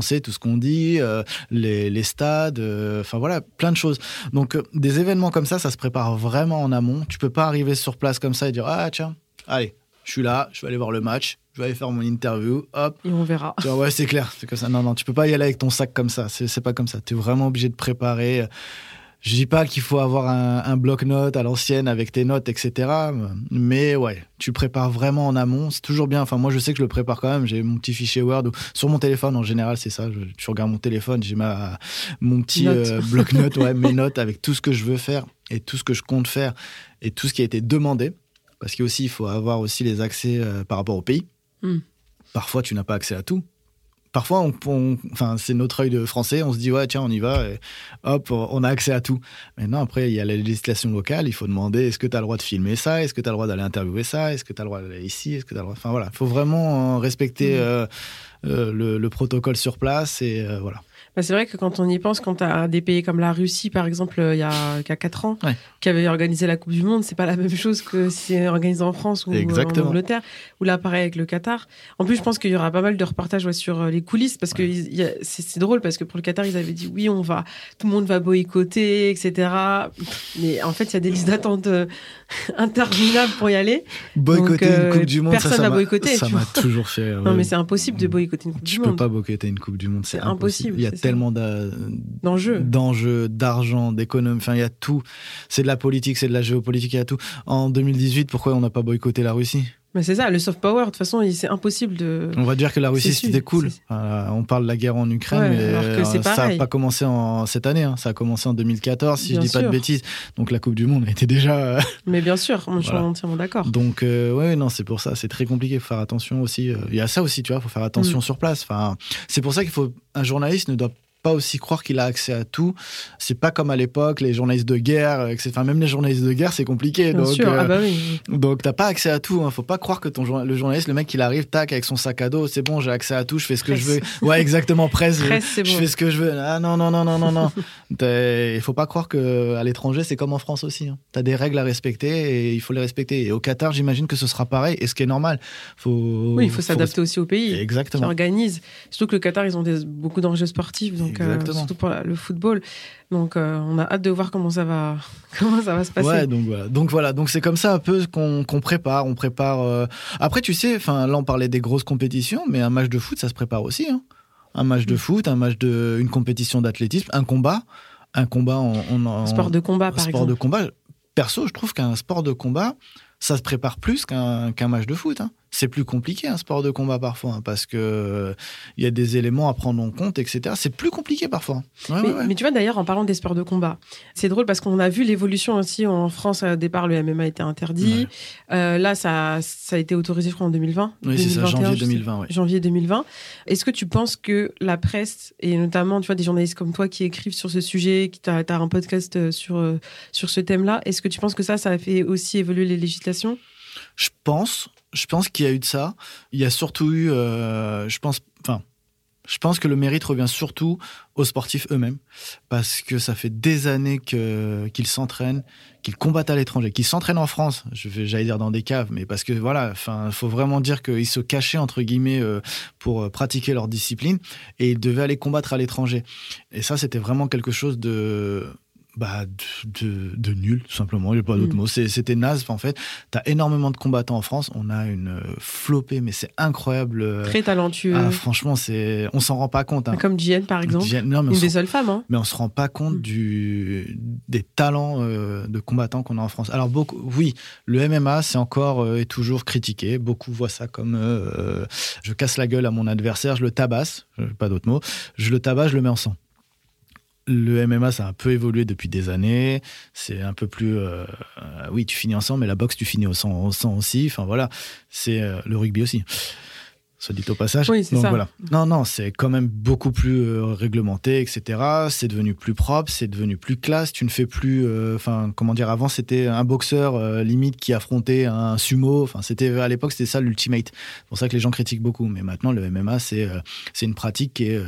c'est, tout ce qu'on dit, euh, les, les stades, euh, enfin voilà, plein de choses. Donc, euh, des événements comme ça, ça se prépare vraiment en amont. Tu peux pas arriver sur place comme ça et dire Ah, tiens, allez, je suis là, je vais aller voir le match, je vais aller faire mon interview, hop, Et on verra. tu vois, ouais, c'est clair, c'est comme ça. Non, non, tu peux pas y aller avec ton sac comme ça. C'est c'est pas comme ça. Tu es vraiment obligé de préparer. Je dis pas qu'il faut avoir un, un bloc-notes à l'ancienne avec tes notes, etc. Mais ouais, tu prépares vraiment en amont. C'est toujours bien. Enfin, moi, je sais que je le prépare quand même. J'ai mon petit fichier Word ou sur mon téléphone. En général, c'est ça. Je, je regarde mon téléphone. J'ai ma mon petit Notes. euh, bloc-notes, ouais, mes notes avec tout ce que je veux faire et tout ce que je compte faire et tout ce qui a été demandé. Parce qu'aussi, il faut avoir aussi les accès euh, par rapport au pays. Hmm. Parfois, tu n'as pas accès à tout. Parfois, on, on- enfin, c'est notre œil de français, on se dit, ouais, tiens, on y va, et hop, on a accès à tout. Maintenant, après, il y a la législation locale, il faut demander, est-ce que tu as le droit de filmer ça? Est-ce que tu as le droit d'aller interviewer ça? Est-ce que tu as le droit d'aller ici? Est-ce que tu le droit... Enfin, voilà, il faut vraiment euh, respecter Mhm. euh, euh, le, le protocole sur place, et voilà. Bah, c'est vrai que quand on y pense, quand tu as des pays comme la Russie, par exemple, euh, il y a, il y a 4 ans, Ouais. qui avait organisé la Coupe du Monde, c'est pas la même chose que si c'est organisé en France ou Exactement. en Angleterre, ou là, pareil avec le Qatar. En plus, je pense qu'il y aura pas mal de reportages ouais, sur euh, les coulisses, parce que c'est drôle, parce que pour le Qatar, ils avaient dit oui, on va, tout le monde va boycotter, etc. Mais en fait, il y a des listes d'attente euh, interminables pour y aller. Boycotter euh, une Coupe du Monde, personne n'a boycotté, ça tu m'a toujours fait. Non, mais c'est impossible de boycotter une Coupe Tu du peux Monde. pas boycotter une Coupe du Monde, c'est impossible. impossible, Il y a tellement D'enjeux. d'enjeux, d'argent, d'économie, enfin il y a tout. C'est de la politique, c'est de la géopolitique, il y a tout. En 2018, pourquoi on n'a pas boycotté la Russie? Mais c'est ça, le soft power, de toute façon, il- c'est impossible de. On va dire que la Russie c'était cool. Euh, on parle de la guerre en Ukraine, Ouais, mais euh, ça n'a pas commencé en cette année, hein. ça a commencé en 2014 si Bien je dis pas de bêtises. Donc la Coupe du Monde était déjà. euh, Mais bien sûr, moi, je suis Voilà. entièrement d'accord. Donc euh, ouais non c'est pour ça c'est très compliqué faut faire attention aussi euh, il y a ça aussi tu vois faut faire attention Mm. sur place enfin c'est pour ça qu'il faut un journaliste ne doit pas aussi croire qu'il a accès à tout c'est pas comme à l'époque les journalistes de guerre euh, etc. enfin même les journalistes de guerre c'est compliqué Bien donc sûr, euh, ah bah oui. donc t'as pas accès à tout hein. faut pas croire que ton jour- le journaliste le mec il arrive tac avec son sac à dos c'est bon j'ai accès à tout je fais ce que je veux ouais exactement presse je- Presse, je bon. fais ce que je veux. Ah non, non, non, non, non, non. Il faut pas croire que à l'étranger, c'est comme en France aussi. hein. Tu as des règles à respecter et il faut les respecter. Et au Qatar, j'imagine que ce sera pareil. Et ce qui est normal. Faut, Oui, il faut s'adapter aussi au pays. res- qui Exactement. organise. Surtout que le Qatar, ils ont des- beaucoup d'enjeux sportifs, donc euh, surtout pour la- le football. Donc, euh, on a hâte de voir comment ça va, comment ça va se passer. Ouais, donc voilà. Donc voilà, donc c'est comme ça un peu qu'on prépare. On prépare. euh, Après, tu sais, enfin là on parlait des grosses compétitions, mais un match de foot, ça se prépare aussi. hein. Un match de Mm. foot, un match de, une compétition d'athlétisme, un combat, un combat en, en- en- Sport de combat, par sport de exemple. combat. Perso, je trouve qu'un sport de combat, ça se prépare plus qu'un qu'un match de foot. hein. C'est plus compliqué un sport de combat parfois, hein, parce que euh, il y a des éléments à prendre en compte, etc. C'est plus compliqué parfois. Ouais, Mais, ouais, ouais. mais tu vois, d'ailleurs, en parlant des sports de combat, c'est drôle parce qu'on a vu l'évolution aussi en France. Au départ, le MMA était interdit. Euh, là, ça, ça a été autorisé, je crois, en 2020. Oui, c'est ça, 2021, janvier je sais 2020. ouais. janvier 2020. Est-ce que tu penses que la presse, et notamment tu vois, des journalistes comme toi qui écrivent sur ce sujet, qui t'as as un podcast euh, sur, euh, sur ce thème-là, est-ce que tu penses que ça, ça a fait aussi évoluer les législations? Je pense, je pense qu'il y a eu de ça. Il y a surtout eu, euh, je pense, enfin, je pense que le mérite revient surtout aux sportifs eux-mêmes, parce que ça fait des années qu'ils s'entraînent, qu'ils combattent à l'étranger, qu'ils s'entraînent en France. Je vais, j'allais dire dans des caves, mais parce que voilà, enfin, faut vraiment dire qu'ils se cachaient entre guillemets euh, pour euh, pratiquer leur discipline et ils devaient aller combattre à l'étranger. Et ça, c'était vraiment quelque chose de bah, de, de, de nul, tout simplement. A pas d'autre Mm. mot. C'était naze. En fait, tu as énormément de combattants en France. On a une euh, flopée, mais c'est incroyable. euh, Très talentueux. ah, franchement, c'est, on s'en rend pas compte. hein. Comme Jen, par exemple. J'ai- non, mais on Une des seules femmes. Hein. mais on se rend pas compte Mm. du, des talents euh, de combattants qu'on a en France. Alors beaucoup, oui, le MMA c'est encore euh, et toujours critiqué. Beaucoup voient ça comme euh, je casse la gueule à mon adversaire, je le tabasse, pas d'autre mot, je le tabasse, je le mets en sang. Le MMA, ça a un peu évolué depuis des années. C'est un peu plus, euh, euh, oui, tu finis en sang, mais la boxe, tu finis au sang, au sang aussi. Enfin voilà, c'est euh, le rugby aussi. Soit dit au passage. Oui, c'est ça. Voilà. Non, non, c'est quand même beaucoup plus euh, réglementé, etc. C'est devenu plus propre, c'est devenu plus classe. Tu ne fais plus, euh, enfin, comment dire, avant c'était un boxeur euh, limite qui affrontait un sumo. Enfin, c'était à l'époque c'était ça l'ultimate. C'est pour ça que les gens critiquent beaucoup. Mais maintenant le MMA c'est c'est une pratique qui est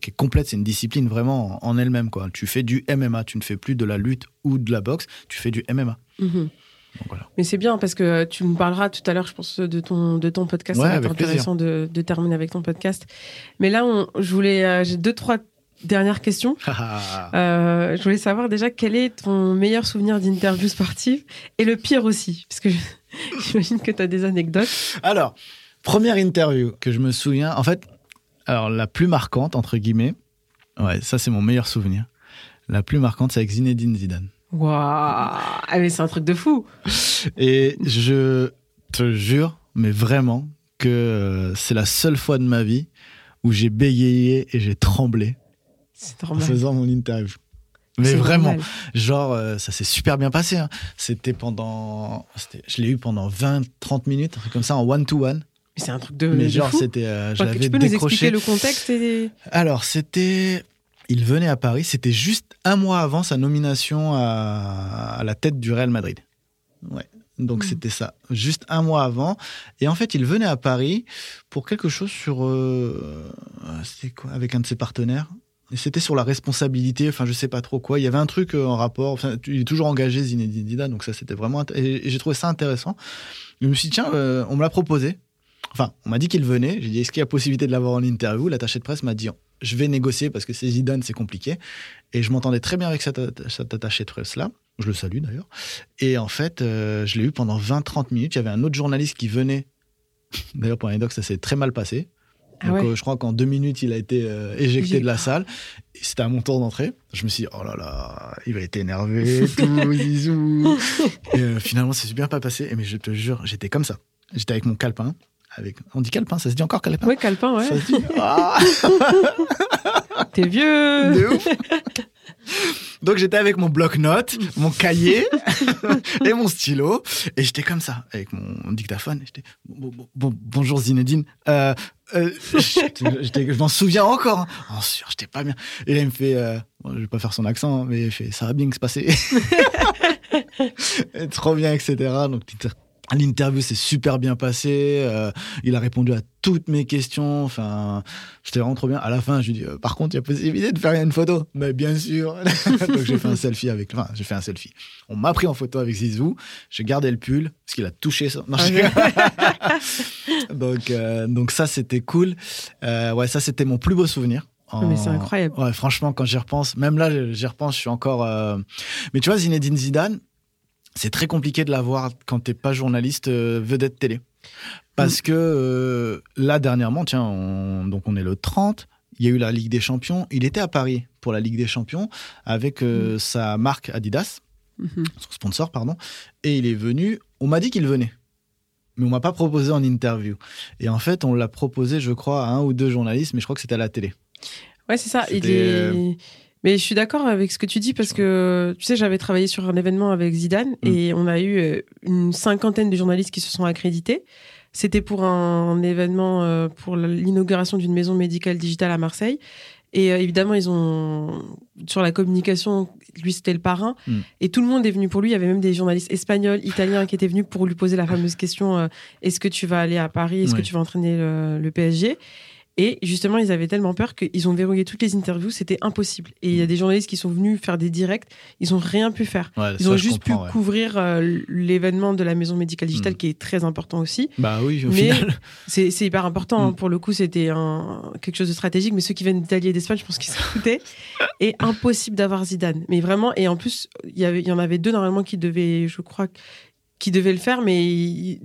qui est complète. C'est une discipline vraiment en, en elle-même quoi. Tu fais du MMA, tu ne fais plus de la lutte ou de la boxe, tu fais du MMA. Mhm. Donc voilà. Mais c'est bien parce que tu nous parleras tout à l'heure, je pense, de ton, de ton podcast. Ouais, ça va être intéressant de, de terminer avec ton podcast. Mais là, on, je voulais, euh, j'ai deux, trois dernières questions. Euh, je voulais savoir déjà quel est ton meilleur souvenir d'interview sportive et le pire aussi, parce que j'imagine que tu as des anecdotes. Alors, première interview que je me souviens, en fait, alors la plus marquante, entre guillemets, ouais, ça c'est mon meilleur souvenir. La plus marquante, c'est avec Zinedine Zidane. Waouh Ah, mais c'est un truc de fou Et je te jure, mais vraiment, que euh, c'est la seule fois de ma vie où j'ai bégayé et j'ai tremblé en faisant mon interview. Mais vraiment, normal. genre, euh, ça s'est super bien passé. hein. C'était pendant. Je l'ai eu pendant 20-30 minutes, un truc comme ça, en one-to-one. Mais c'est un truc de, Mais genre, c'était. euh, je Enfin, l'avais tu peux nous décroché. expliquer le contexte et... Alors, c'était. Il venait à Paris, c'était juste un mois avant sa nomination à, à la tête du Real Madrid. Ouais. Donc, Mhm. c'était ça. Juste un mois avant. Et en fait, il venait à Paris pour quelque chose sur. euh, c'était quoi Avec un de ses partenaires. C'était sur la responsabilité, enfin, je sais pas trop quoi. Il y avait un truc euh, en rapport. Enfin, il est toujours engagé, Zinedine Zidane, donc ça, c'était vraiment. et j'ai trouvé ça intéressant. Je me suis dit, tiens, euh, on me l'a proposé. Enfin, on m'a dit qu'il venait. J'ai dit, est-ce qu'il y a possibilité de l'avoir en interview? L'attaché de presse m'a dit, je vais négocier parce que c'est Zidane, c'est compliqué. Et je m'entendais très bien avec cet, cet attaché de presse-là. Je le salue d'ailleurs. Et en fait, euh, je l'ai eu pendant 20-30 minutes. Il y avait un autre journaliste qui venait. D'ailleurs, pour l'anecdote, ça s'est très mal passé. Ah Donc, ouais. euh, je crois qu'en deux minutes, il a été euh, éjecté de la salle. C'était à mon tour d'entrée. Je me suis dit, oh là là, il va être énervé, tout, zizou. Et finalement, ça s'est bien pas passé. Et Mais je te jure, j'étais comme ça. J'étais avec mon calepin. Avec... On dit calepin, ça se dit encore calepin? Ouais, Calpin, ouais. Ça se dit Ah T'es vieux De ouf. Donc j'étais avec mon bloc-notes, mon cahier et mon stylo. Et j'étais comme ça, avec mon dictaphone. J'étais bon, bon- bon- bonjour Zinedine. Euh, euh, je m'en souviens encore. Oh, sûr, j'étais pas bien. Et là, il me fait, euh, bon, je vais pas faire son accent, hein, mais il fait, ça va bien que se passer. Trop bien, etc. Donc l'interview s'est super bien passée. Euh, il a répondu à toutes mes questions. Enfin, j'étais vraiment trop bien. À la fin, je lui dis, euh, par contre, il y a possibilité de faire une photo. Mais bien sûr. Donc j'ai fait un selfie avec. Enfin, j'ai fait un selfie. On m'a pris en photo avec Zizou. J'ai gardé le pull parce qu'il a touché ça. Non, donc, euh, donc ça, c'était cool. Euh, ouais, ça, c'était mon plus beau souvenir. En- Mais c'est incroyable. Ouais, franchement, quand j'y repense, même là, j'y repense, je suis encore. euh, Mais tu vois, Zinedine Zidane, c'est très compliqué de l'avoir quand t'es pas journaliste euh, vedette télé. Parce que euh, là, dernièrement, tiens, on- donc on est le 30, il y a eu la Ligue des Champions. Il était à Paris pour la Ligue des Champions avec euh, sa marque Adidas, Mhm. son sponsor, pardon. Et il est venu, on m'a dit qu'il venait. Mais on m'a pas proposé en interview. Et en fait, on l'a proposé, je crois, à un ou deux journalistes, mais je crois que c'était à la télé. Ouais, c'est ça. Il est... Mais je suis d'accord avec ce que tu dis parce que, tu sais, j'avais travaillé sur un événement avec Zidane Mm. et on a eu euh, une cinquantaine de journalistes qui se sont accrédités. C'était pour un événement euh, pour l'inauguration d'une maison médicale digitale à Marseille. Et euh, évidemment, ils ont sur la communication, lui c'était le parrain, Mm. et tout le monde est venu pour lui. Il y avait même des journalistes espagnols, italiens qui étaient venus pour lui poser la fameuse question euh, est-ce que tu vas aller à Paris? Est-ce que tu vas entraîner le, le PSG Et justement, ils avaient tellement peur qu'ils ont verrouillé toutes les interviews, c'était impossible. Et il y a des journalistes qui sont venus faire des directs, ils ont rien pu faire. Ouais, Ils ont juste pu ouais. couvrir euh, l'événement de la maison médicale digitale Mm. qui est très important aussi. Bah oui, au Mais final. c'est c'est hyper important. hein. Mm. Pour le coup, c'était un- quelque chose de stratégique. Mais ceux qui viennent d'Italie et d'Espagne, je pense qu'ils s'en foutaient. Et impossible d'avoir Zidane. Mais vraiment, et en plus, il y, avait- il y en avait deux normalement qui devaient, je crois, qui devaient le faire. Mais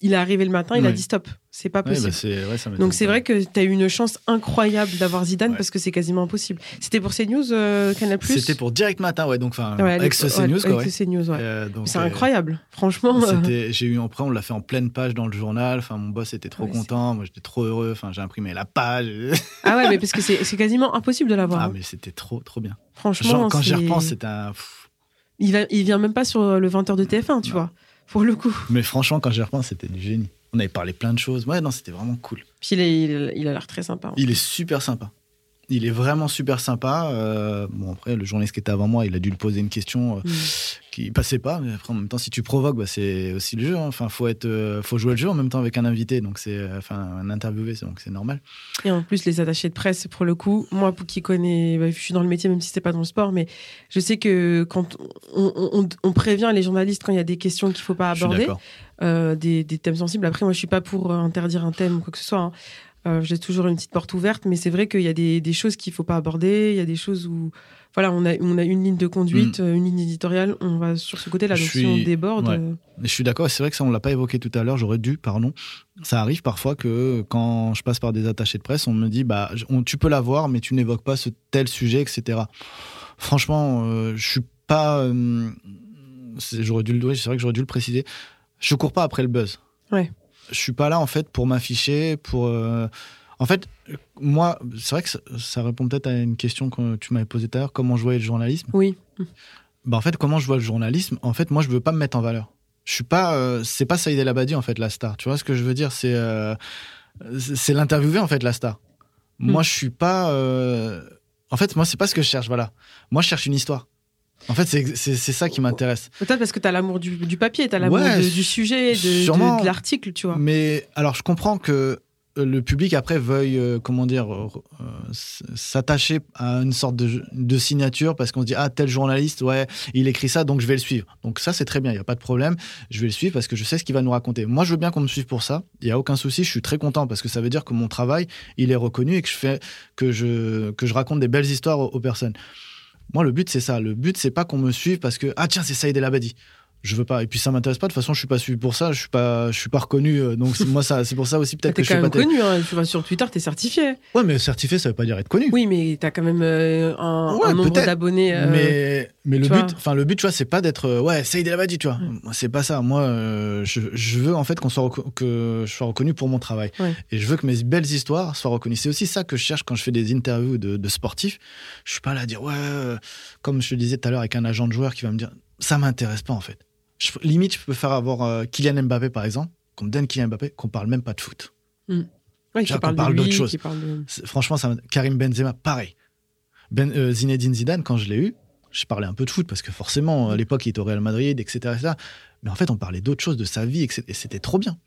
il est arrivé le matin, il a dit stop. C'est pas Ouais, possible. bah, c'est- ouais, m'étonne Donc c'est vrai que tu as eu une chance incroyable d'avoir Zidane Ouais. parce que c'est quasiment impossible. C'était pour CNews, euh, Canal+. C'était pour Direct Matin, ouais, donc enfin, avec ce CNews, quoi. avec ouais. ce CNews, ouais. Euh, C'est euh, incroyable. Franchement, j'ai eu après, on l'a fait en pleine page dans le journal. Enfin, mon boss était trop c'est- content. Moi, j'étais trop heureux. Enfin, j'ai imprimé la page. ah ouais, mais parce que c'est c'est quasiment impossible de l'avoir. ah, hein. mais c'était trop, trop bien. Franchement, Genre, quand j'y c'est- repense, c'était un. il, va, il vient même pas sur le 20h de TF1, tu Non. vois, pour le coup. Mais franchement, quand j'y repense, c'était du génie. On avait parlé plein de choses. Ouais, non, c'était vraiment cool. Puis il, est- il, il a l'air très sympa. hein. Il est super sympa. Il est vraiment super sympa. Euh, bon, après, le journaliste qui était avant moi, il a dû lui poser une question euh, Mm. qui passait pas. Mais après, en même temps, si tu provoques, bah, c'est aussi le jeu. hein. Enfin, faut être, euh, faut jouer le jeu en même temps avec un invité. Donc, c'est, euh, enfin, un interviewé, c'est- donc c'est normal. Et en plus, les attachés de presse, pour le coup, moi, pour qui connais, bah, je suis dans le métier, même si c'est pas dans le sport, mais je sais que quand on, on- on- on prévient les journalistes quand il y a des questions qu'il faut pas aborder, euh, des, des thèmes sensibles. Après, moi, je suis pas pour interdire un thème ou quoi que ce soit. hein. Euh, J'ai toujours une petite porte ouverte, mais c'est vrai qu'il y a des, des choses qu'il faut pas aborder. Il y a des choses où, voilà, on a, on a une ligne de conduite, euh, une ligne éditoriale. On va sur ce côté-là. Donc, si on suis- déborde, ouais. euh, je suis d'accord, c'est vrai que ça, on l'a pas évoqué tout à l'heure, j'aurais dû, pardon. Ça arrive parfois que quand je passe par des attachés de presse, on me dit, bah, on- tu peux l'avoir, mais tu n'évoques pas ce tel sujet, etc. Franchement, euh, je suis pas. j'aurais dû le, c'est vrai que j'aurais dû le préciser. Je cours pas après le buzz. Ouais. Je suis pas là en fait pour m'afficher, pour. euh, En fait, moi, c'est vrai que ça, ça répond peut-être à une question que tu m'avais posée tout à l'heure, comment je voyais le journalisme. oui. Bah en fait, comment je vois le journalisme En fait, moi, je veux pas me mettre en valeur. Je suis pas, euh, c'est pas Saïd El Abadi en fait la star. Tu vois ce que je veux dire? C'est, euh, c'est l'interviewé en fait la star. Moi, je suis pas. En fait, moi, c'est pas ce que je cherche. Voilà. Moi, je cherche une histoire. En fait, c'est ça qui m'intéresse. Peut-être parce que tu as l'amour du, du papier, tu as l'amour Ouais, du sujet, de, de- l'article, tu vois. Mais alors, je comprends que euh, le public après veuille, euh, comment dire, euh, s'attacher à une sorte de, de signature parce qu'on se dit ah tel journaliste, ouais, il écrit ça, donc je vais le suivre. Donc ça c'est très bien, il y a pas de problème. Je vais le suivre parce que je sais ce qu'il va nous raconter. Moi, je veux bien qu'on me suive pour ça. Il y a aucun souci. Je suis très content parce que ça veut dire que mon travail il est reconnu et que je fais que je que je raconte des belles histoires aux, aux personnes. Moi, le but c'est ça. Le but c'est pas qu'on me suive parce que ah tiens c'est Saïd El Abadi. Je veux pas. Et puis ça m'intéresse pas. De toute façon, je suis pas suivi pour ça. Je suis pas, je suis pas reconnu. euh, Donc c'est- moi, ça, c'est pour ça aussi peut-être que je suis pas. connu, hein. tu vas sur Twitter, t'es certifié. Ouais, mais certifié, ça veut pas dire être connu. Oui, mais t'as quand même euh, un, Ouais, un nombre d'abonnés. euh, Mais, mais le but, enfin le but, tu vois, c'est pas d'être euh, ouais, Saïd El tu vois. C'est pas ça. Moi, je, je veux en fait qu'on soit que je sois reconnu pour mon travail. Ouais. Et je veux que mes belles histoires soient reconnues. C'est aussi ça que je cherche quand je fais des interviews de, de sportifs. Je suis pas là à dire ouais, comme je te disais tout à l'heure avec un agent de joueur qui va me dire ça m'intéresse pas en fait. Je- limite, je peux faire avoir euh, Kylian Mbappé par exemple, qu'on me donne Kylian Mbappé, qu'on parle même pas de foot. ouais, qui Genre qu'on parle d'autre chose. parle de... Franchement, ça Karim Benzema, pareil. Ben, euh, Zinedine Zidane, quand je l'ai eu, je parlais un peu de foot parce que forcément, à l'époque, il était au Real Madrid, etc. etc. Mais en fait, on parlait d'autres choses, de sa vie, etc. et c'était trop bien.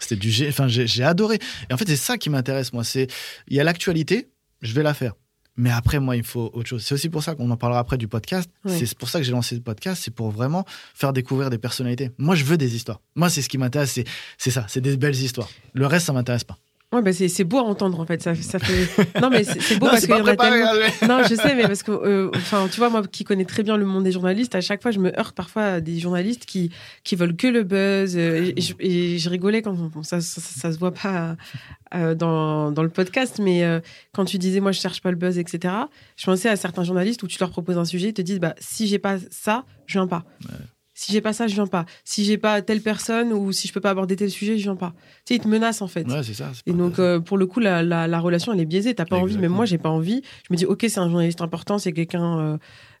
C'était du, enfin, j'ai j'ai adoré. Et en fait, c'est ça qui m'intéresse, moi. C'est, il y a l'actualité, je vais la faire. Mais après, moi, il faut autre chose. C'est aussi pour ça qu'on en parlera après du podcast. Ouais. C'est pour ça que j'ai lancé le podcast. C'est pour vraiment faire découvrir des personnalités. Moi, je veux des histoires. Moi, c'est ce qui m'intéresse. C'est, c'est ça. C'est des belles histoires. Le reste, ça m'intéresse pas. Ouais, bah c'est c'est beau à entendre en fait. Ça, ça fait... Non, mais c'est beau Non, parce qu'il y en a tellement. Non, je sais, mais parce que, euh, enfin, tu vois, moi qui connais très bien le monde des journalistes, à chaque fois, je me heurte parfois à des journalistes qui, qui veulent que le buzz. euh, et, je, et je rigolais quand ça, ça, ça se voit pas euh, dans, dans le podcast, mais euh, quand tu disais, moi, je cherche pas le buzz, etc., je pensais à certains journalistes où tu leur proposes un sujet, ils te disent, bah, si j'ai pas ça, je viens pas. Si j'ai pas ça, je viens pas. Si j'ai pas telle personne ou si je peux pas aborder tel sujet, je viens pas. Tu sais, ils te menacent en fait. Ouais, c'est ça. Et donc, euh, pour le coup, la, la, la relation, elle est biaisée. T'as pas envie, Exactement. moi, j'ai pas envie. Je me dis, ok, c'est un journaliste important, c'est quelqu'un euh,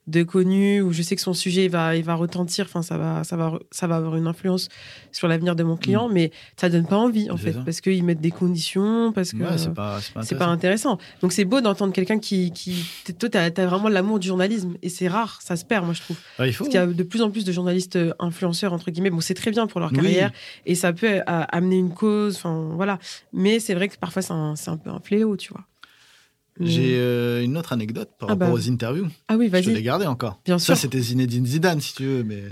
de connu où je sais que son sujet il va, il va retentir, enfin ça va, ça va, ça va avoir une influence sur l'avenir de mon client, mais ça donne pas envie en fait, ça. parce qu'ils mettent des conditions, parce que Ouais, c'est pas, pas intéressant. Donc c'est beau d'entendre quelqu'un qui, qui, toi t'as as vraiment l'amour du journalisme et c'est rare, ça se perd moi je trouve. Ouais, il faut. Parce qu'il y a de plus en plus de journalistes euh, influenceurs entre guillemets, bon c'est très bien pour leur Oui. carrière et ça peut euh, amener une cause, enfin voilà. Mais c'est vrai que parfois c'est un, c'est un peu un fléau, tu vois. Mais- J'ai euh, une autre anecdote par Ah rapport bah, aux interviews. Ah oui, Je te l'ai vas-y. gardé encore. Bien Ça, sûr. c'était Zinedine Zidane, si tu veux. Mais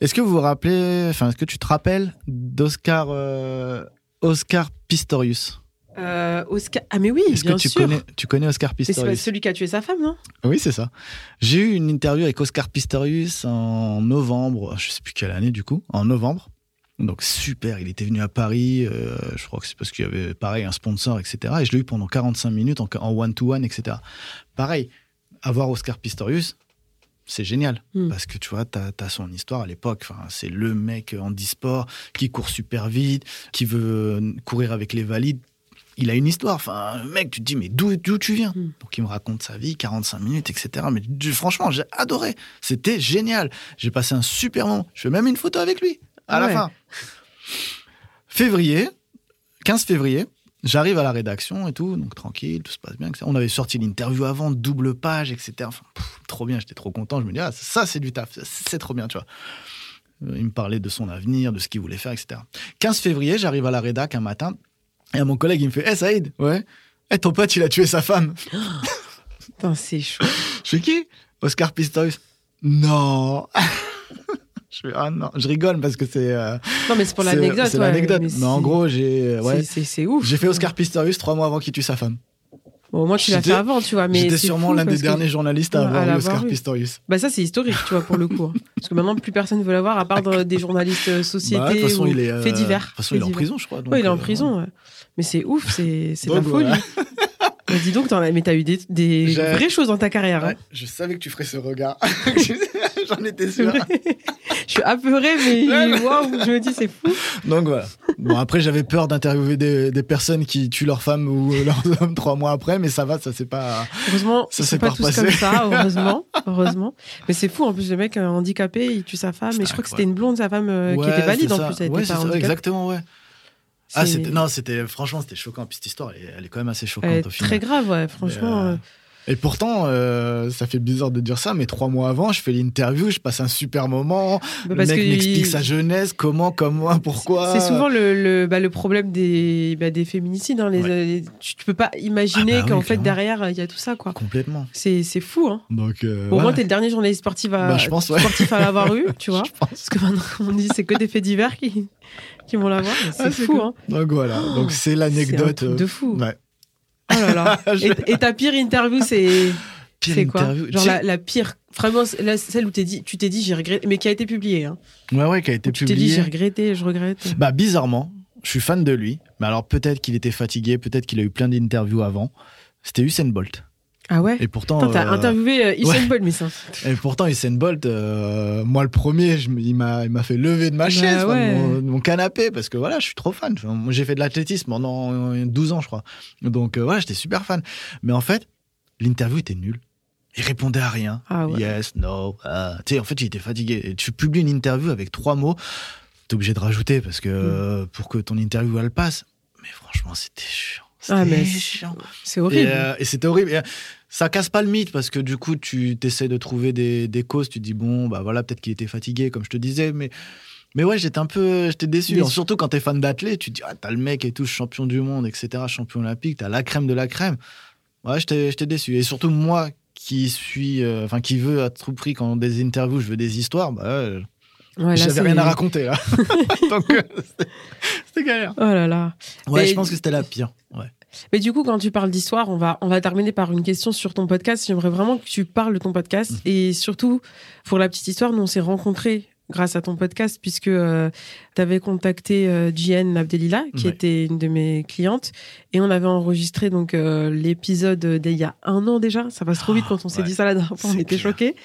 est-ce que vous vous rappelez, enfin, est-ce que tu te rappelles d'Oscar euh, Oscar Pistorius? Euh, Oscar. Ah mais oui, Est-ce que tu sûr. connais, tu connais Oscar Mais c'est pas Pistorius? celui qui a tué sa femme, non? Oui, c'est ça. J'ai eu une interview avec Oscar Pistorius en novembre, je sais plus quelle année du coup, en novembre. Donc super, il était venu à Paris, euh, je crois que c'est parce qu'il y avait pareil un sponsor, etc. Et je l'ai eu pendant 45 minutes en one-to-one, etc. Pareil, avoir Oscar Pistorius, c'est génial. Hmm. Parce que tu vois, tu as, son histoire à l'époque. Enfin, c'est le mec en e-sport qui court super vite, qui veut euh, courir avec les valides. Il a une histoire. Enfin, le mec, tu te dis, mais d'où tu viens Hmm. Donc, il me raconte sa vie, 45 minutes, etc. Mais du- franchement, j'ai adoré. C'était génial. J'ai passé un super moment. Je fais même une photo avec lui à la fin. Février, 15 février, j'arrive à la rédaction et tout, donc tranquille, tout se passe bien. etc. On avait sorti l'interview avant, double page, etc. Enfin, pff, trop bien, j'étais trop content. Je me dis, ah, ça, c'est du taf, c'est trop bien, tu vois. Euh, Il me parlait de son avenir, de ce qu'il voulait faire, etc. 15 février, j'arrive à la rédac un matin, et mon collègue, il me fait, hé Saïd, ouais, Eh, ton pote, il a tué sa femme. Putain, c'est chaud. Je fais qui? Oscar Pistorius. Non. je fais ah non, je rigole parce que c'est. euh, Non, mais c'est pour l'anecdote. C'est ouais, l'anecdote. Mais, en gros, j'ai euh, ouais, c'est- ouf. j'ai fait Oscar Pistorius trois mois avant qu'il tue sa femme. Bon, moi, tu l'as fait avant, tu vois. J'étais sûrement l'un des que- derniers journalistes à avoir à Oscar. Pistorius. Bah, ça, c'est historique, tu vois, pour le coup. hein. Parce que maintenant, plus personne veut l'avoir, à part des journalistes euh, société Bah, de toute façon, ou il est. euh, faits divers. De toute façon, il est en prison, je crois. donc, Ouais, il est en euh, prison. ouais. Mais c'est ouf, c'est de la folie. voilà. Mais dis donc, as, mais t'as eu des, vraies choses dans ta carrière. hein. Je savais que tu ferais ce regard. J'en étais sûr. Je suis apeurée, mais waouh, je me dis, c'est fou. Donc voilà. Bon, après, j'avais peur d'interviewer des, des personnes qui tuent leur femme ou leurs hommes trois mois après, mais ça va, ça c'est pas. Heureusement, Ça s'est pas pas tous comme ça, heureusement. heureusement. Mais c'est fou, en plus, le mec euh, handicapé, il tue sa femme. Et je crois que c'était une blonde, sa femme, euh, qui était valide en plus. Elle Ouais, était pas ça, handicapée. exactement, ouais. Ah, c'était non, c'était franchement, c'était choquant. Puis cette histoire, elle est, elle est quand même assez choquante Elle est au final. très grave, ouais, franchement. euh, Et pourtant, euh, ça fait bizarre de dire ça, mais trois mois avant, je fais l'interview, je passe un super moment. bah, le mec que m'explique il- sa jeunesse, comment, comment, pourquoi. C'est souvent le, le, bah, le problème des, bah, des féminicides. hein, les, Ouais. les- tu, tu peux pas imaginer Ah bah oui, qu'en fait, derrière, il y a tout ça. quoi. complètement. C'est fou. Hein. Donc, euh, Au ouais, moins, t'es le dernier journaliste sportif à, je pense, ouais. sportif à l'avoir eu, tu vois. Parce que maintenant, on dit, c'est que des faits divers qui, qui vont l'avoir. mais C'est Ah, fou. cool. Hein. Donc voilà. Donc c'est C'est un l'anecdote. truc euh, de fou. ouais. Oh là là. Je- et, et ta pire interview, c'est Pire c'est quoi interview. Genre la, la pire. Vraiment, la- celle où t'es dit, tu t'es dit, j'ai regretté, mais qui a été publiée. Hein. Ouais, ouais, qui a été Tu t'es dit, j'ai regretté, je regrette. Bah bizarrement, je suis fan de lui. Mais alors peut-être qu'il était fatigué, peut-être qu'il a eu plein d'interviews avant. C'était Usain Bolt. Ah ouais Et pourtant, Attends, t'as euh, interviewé euh, Usain ouais. Bolt, mais ça. et pourtant Usain Bolt, euh, moi le premier, je il m'a, fait lever de ma Bah chaise, de, mon, de mon canapé, parce que voilà, je suis trop fan. J'ai fait de l'athlétisme pendant euh, 12 ans, je crois. Donc euh, voilà, j'étais super fan. Mais en fait, l'interview était nulle. Il répondait à rien. Ah ouais. Yes, no. ah. Tu sais, en fait, il était fatigué. Et tu publies une interview avec trois mots, t'es obligé de rajouter parce que Mm. pour que ton interview elle passe. Mais franchement, c'était chiant. C'était Ah, mais chiant. C'est Et, horrible. euh, et c'était horrible. Et, ça casse pas le mythe parce que du coup, tu essaies de trouver des, des causes. Tu dis, bon, bah voilà, peut-être qu'il était fatigué, comme je te disais. Mais, mais ouais, j'étais un peu j'étais déçu. Déçu. Surtout quand t'es fan d'athlète, tu te dis, ah, t'as le mec et tout, champion du monde, etc., champion olympique, t'as la crème de la crème. Ouais, j'étais déçu. Et surtout, moi qui suis, euh, enfin, qui veut à tout prix, quand des interviews, je veux des histoires, bah, euh, Ouais, j'avais rien à raconter là. Donc, euh, c'était- c'était galère. Oh là là. Ouais, Mais- je pense que c'était la pire. Ouais. Mais du coup, quand tu parles d'histoire, on va, on va terminer par une question sur ton podcast. J'aimerais vraiment que tu parles de ton podcast. Mhm. Et surtout, pour la petite histoire, nous, on s'est rencontrés grâce à ton podcast, puisque tu tu avais contacté euh, Jienne Abdelila, qui Ouais. était une de mes clientes, et on avait enregistré donc euh, l'épisode d'il y a un an déjà. Ça passe trop vite quand on s'est ouais. dit ça la dernière fois, on était choqués.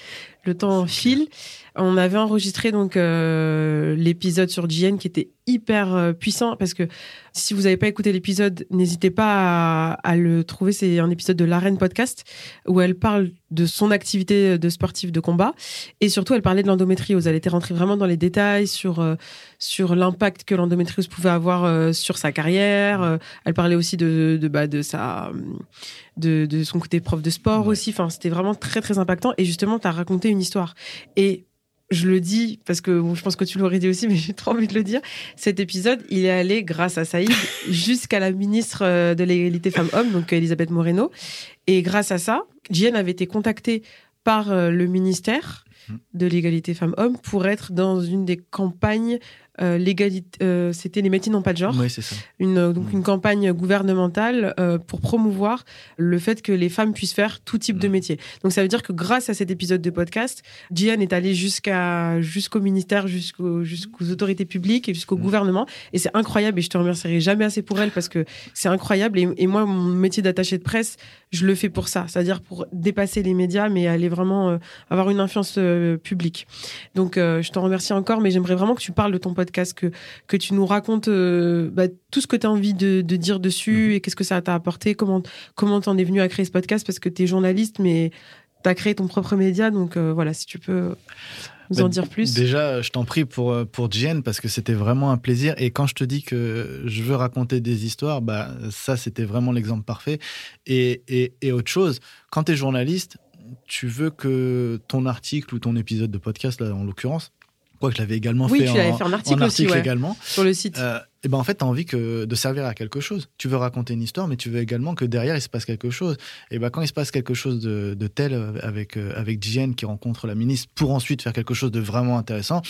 Le temps file. On avait enregistré donc euh, l'épisode sur Jienne qui était hyper euh, puissant parce que si vous n'avez pas écouté l'épisode, n'hésitez pas à, à le trouver. C'est un épisode de l'Arène Podcast où elle parle de son activité de sportive de combat et surtout elle parlait de l'endométriose. Elle était rentrée vraiment dans les détails sur euh, sur l'impact que l'endométriose pouvait avoir sur sa carrière. Elle parlait aussi de de bah, de sa de, de son côté prof de sport Ouais. aussi. Enfin, c'était vraiment très très impactant et justement tu as raconté une histoire et je le dis parce que bon, je pense que tu l'aurais dit aussi, mais j'ai trop envie de le dire. Cet épisode, il est allé grâce à Saïd jusqu'à la ministre euh, de l'égalité femmes-hommes, donc Elisabeth Moreno. Et grâce à ça, Jienne avait été contactée par euh, le ministère Mhm. de l'égalité femmes-hommes pour être dans une des campagnes euh, l'égalité. euh, C'était les métiers n'ont pas de genre Oui, c'est ça. une, euh, donc Mm. une campagne gouvernementale euh, pour promouvoir le fait que les femmes puissent faire tout type de Mm. métier. Donc ça veut dire que grâce à cet épisode de podcast, Gian est allée jusqu'à jusqu'au ministère, jusqu'au- jusqu'aux autorités publiques et jusqu'au Mm. gouvernement. Et c'est incroyable et je te remercierai jamais assez pour elle parce que c'est incroyable. Et, et moi, mon métier d'attaché de presse, je le fais pour ça, c'est-à-dire pour dépasser les médias, mais aller vraiment euh, avoir une influence publique. Donc euh, je t'en remercie encore, mais j'aimerais vraiment que tu parles de ton podcast, que que tu nous racontes euh, bah, tout ce que tu as envie de, de dire dessus et qu'est-ce que ça t'a apporté, comment comment t'en es venu à créer ce podcast parce que tu es journaliste mais tu as créé ton propre média donc euh, voilà, si tu peux nous en Bah, dire plus. Déjà, je t'en prie pour, euh, pour Jen parce que c'était vraiment un plaisir. Et quand je te dis que je veux raconter des histoires, bah, ça, c'était vraiment l'exemple parfait. Et, et, et autre chose, quand tu es journaliste, tu veux que ton article ou ton épisode de podcast, là, en l'occurrence, quoi que je l'avais également Oui, fait, tu en, fait en article aussi, ouais. également, sur le site. euh, et ben en fait, tu as envie que, de servir à quelque chose. Tu veux raconter une histoire, mais tu veux également que derrière, il se passe quelque chose. Et ben quand il se passe quelque chose de, de tel euh, avec, euh, avec Jen qui rencontre la ministre pour ensuite faire quelque chose de vraiment intéressant,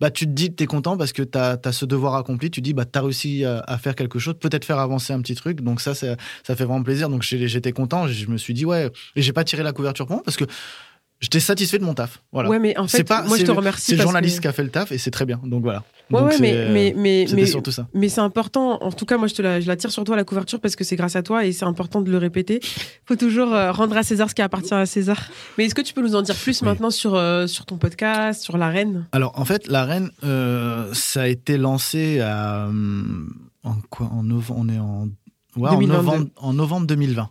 bah, tu te dis que tu es content parce que tu as, ce devoir accompli. Tu dis bah, tu as réussi à, à faire quelque chose, peut-être faire avancer un petit truc. Donc ça, ça, ça fait vraiment plaisir. Donc j'étais content. Je me suis dit, ouais, et j'ai pas tiré la couverture pour moi parce que j'étais satisfait de mon taf. Voilà. Ouais, mais en C'est fait, pas- moi je te remercie. c'est le journaliste que- qui a fait le taf et c'est très bien. Donc voilà. Ouais, Donc ouais, c'est- mais, mais, mais, C'était mais, surtout ça. mais c'est important. En tout cas, moi, je te la, je la tire sur toi, la couverture, parce que c'est grâce à toi et c'est important de le répéter. faut toujours euh, rendre à César ce qui appartient à César. Mais est-ce que tu peux nous en dire plus Oui. maintenant sur, euh, sur ton podcast, sur la reine? Alors, en fait, la reine, euh, ça a été lancé à, hum, en quoi? En novembre, on est en, ouais, en 2022. novembre, en novembre 2020.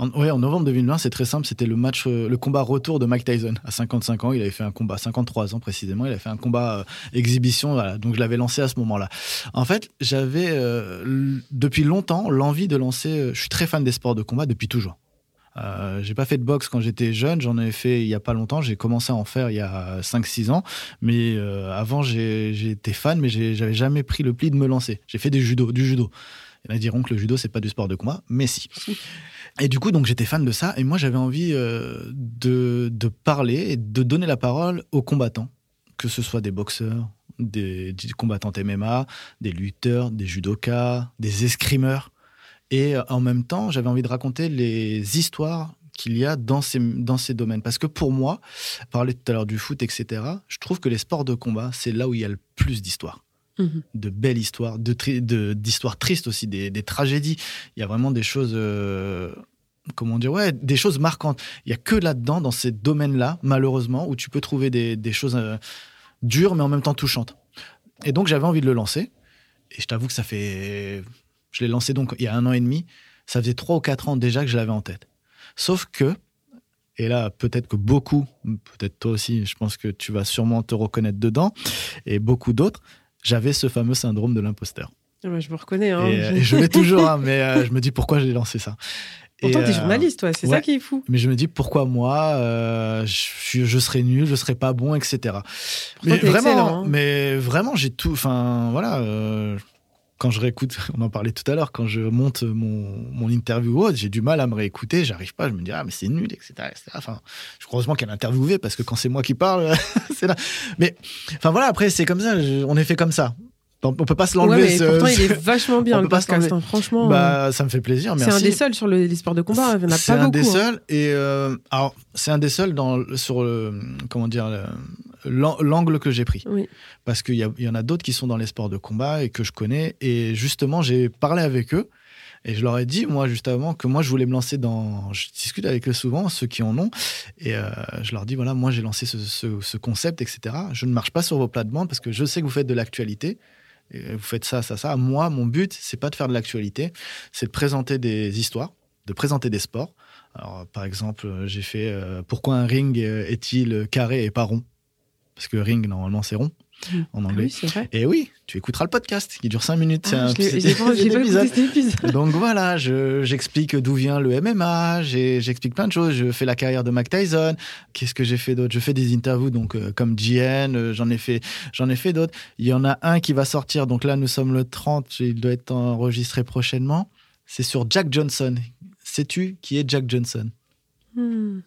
En, ouais, en novembre 2020, c'est très simple. C'était le match, euh, le combat retour de Mike Tyson à 55 ans. Il avait fait un combat, 53 ans précisément. Il a fait un combat euh, exhibition. Voilà. Donc, je l'avais lancé à ce moment-là. En fait, j'avais euh, depuis longtemps l'envie de lancer. je suis très fan des sports de combat depuis toujours. Euh, j'ai pas fait de boxe quand j'étais jeune, j'en ai fait il y a pas longtemps, j'ai commencé à en faire il y a 5-6 ans, mais avant été fan, mais j'avais jamais pris le pli de me lancer. J'ai fait du judo, du judo. Il y en a diront que le judo c'est pas du sport de combat, mais si. Et du coup donc j'étais fan de ça et moi j'avais envie euh, de, de parler et de donner la parole aux combattants, que ce soit des boxeurs, des, des combattants MMA, des lutteurs, des judokas, des escrimeurs. Et euh, en même temps, j'avais envie de raconter les histoires qu'il y a dans ces, dans ces domaines. Parce que pour moi, parler tout à l'heure du foot, etc., je trouve que les sports de combat, c'est là où il y a le plus d'histoires. Mhm. De belles histoires, de tri- de- d'histoires tristes aussi, des, des tragédies. Il y a vraiment des choses, euh, comment dire, ouais, des choses marquantes. Il y a que là-dedans, dans ces domaines-là, malheureusement, où tu peux trouver des, des choses euh, dures, mais en même temps touchantes. Et donc, j'avais envie de le lancer. Et je t'avoue que ça fait. Je l'ai lancé donc il y a un an et demi. Ça faisait trois ou quatre ans déjà que je l'avais en tête. Sauf que, et là, peut-être que beaucoup, peut-être toi aussi, je pense que tu vas sûrement te reconnaître dedans, et beaucoup d'autres, j'avais ce fameux syndrome de l'imposteur. Ah bah, Je me reconnais. Hein. Et, euh, et je l'ai toujours, hein, mais euh, je me dis pourquoi j'ai lancé ça? Pourtant, t'es euh, journaliste, toi. C'est ouais. ça qui est fou. mais je me dis pourquoi moi, euh, je, je serais nul, je serais pas bon, etc. Mais vraiment, hein. mais vraiment, j'ai tout. Enfin, voilà. euh, quand je réécoute, on en parlait tout à l'heure, quand je monte mon, mon interview ou autre, j'ai du mal à me réécouter, j'arrive pas, je me dis ah mais c'est nul, etc. etc. Enfin, je crois heureusement qu'elle a interviewé parce que quand c'est moi qui parle, c'est là. Mais enfin voilà, après c'est comme ça, je- on est fait comme ça. On, peut pas se Ouais, l'enlever. ce- pourtant, il est vachement bien, on le peut pas se podcast. hein. Franchement, euh, Bah, ça me fait plaisir. c'est un des seuls sur le- les sports de combat. Il n'y en a C'est pas un beaucoup. des hein. seuls. Et euh, alors, c'est un des seuls dans, sur le. Comment dire le- l'an- l'angle que j'ai pris. Oui. Parce qu'il y, y en a d'autres qui sont dans les sports de combat et que je connais. Et justement, j'ai parlé avec eux. Et je leur ai dit, moi, juste avant, que moi, je voulais me lancer dans. Je discute avec eux souvent, ceux qui en ont. Et euh, je leur dis, voilà, moi, j'ai lancé ce, ce- ce concept, etc. Je ne marche pas sur vos plates-bandes parce que je sais que vous faites de l'actualité. Vous faites ça, ça, ça. Moi, mon but, c'est pas de faire de l'actualité, c'est de présenter des histoires, de présenter des sports. Alors, par exemple, j'ai fait euh, pourquoi un ring est-il carré et pas rond? Parce que ring, normalement, c'est rond. En Ah anglais. oui, vrai. Et oui, tu écouteras le podcast qui dure 5 minutes. c'est Ah, J'ai pas pas épisode. Donc voilà, je- j'explique d'où vient le MMA, j'explique plein de choses. Je fais la carrière de Mike Tyson. Qu'est-ce que j'ai fait d'autre? Je fais des interviews donc euh, comme GN, euh, j'en ai fait, j'en ai fait d'autres. Il y en a un qui va sortir. Donc là, nous sommes le 30, il doit être enregistré prochainement. C'est sur Jack Johnson. Sais-tu qui est Jack Johnson? Hmm.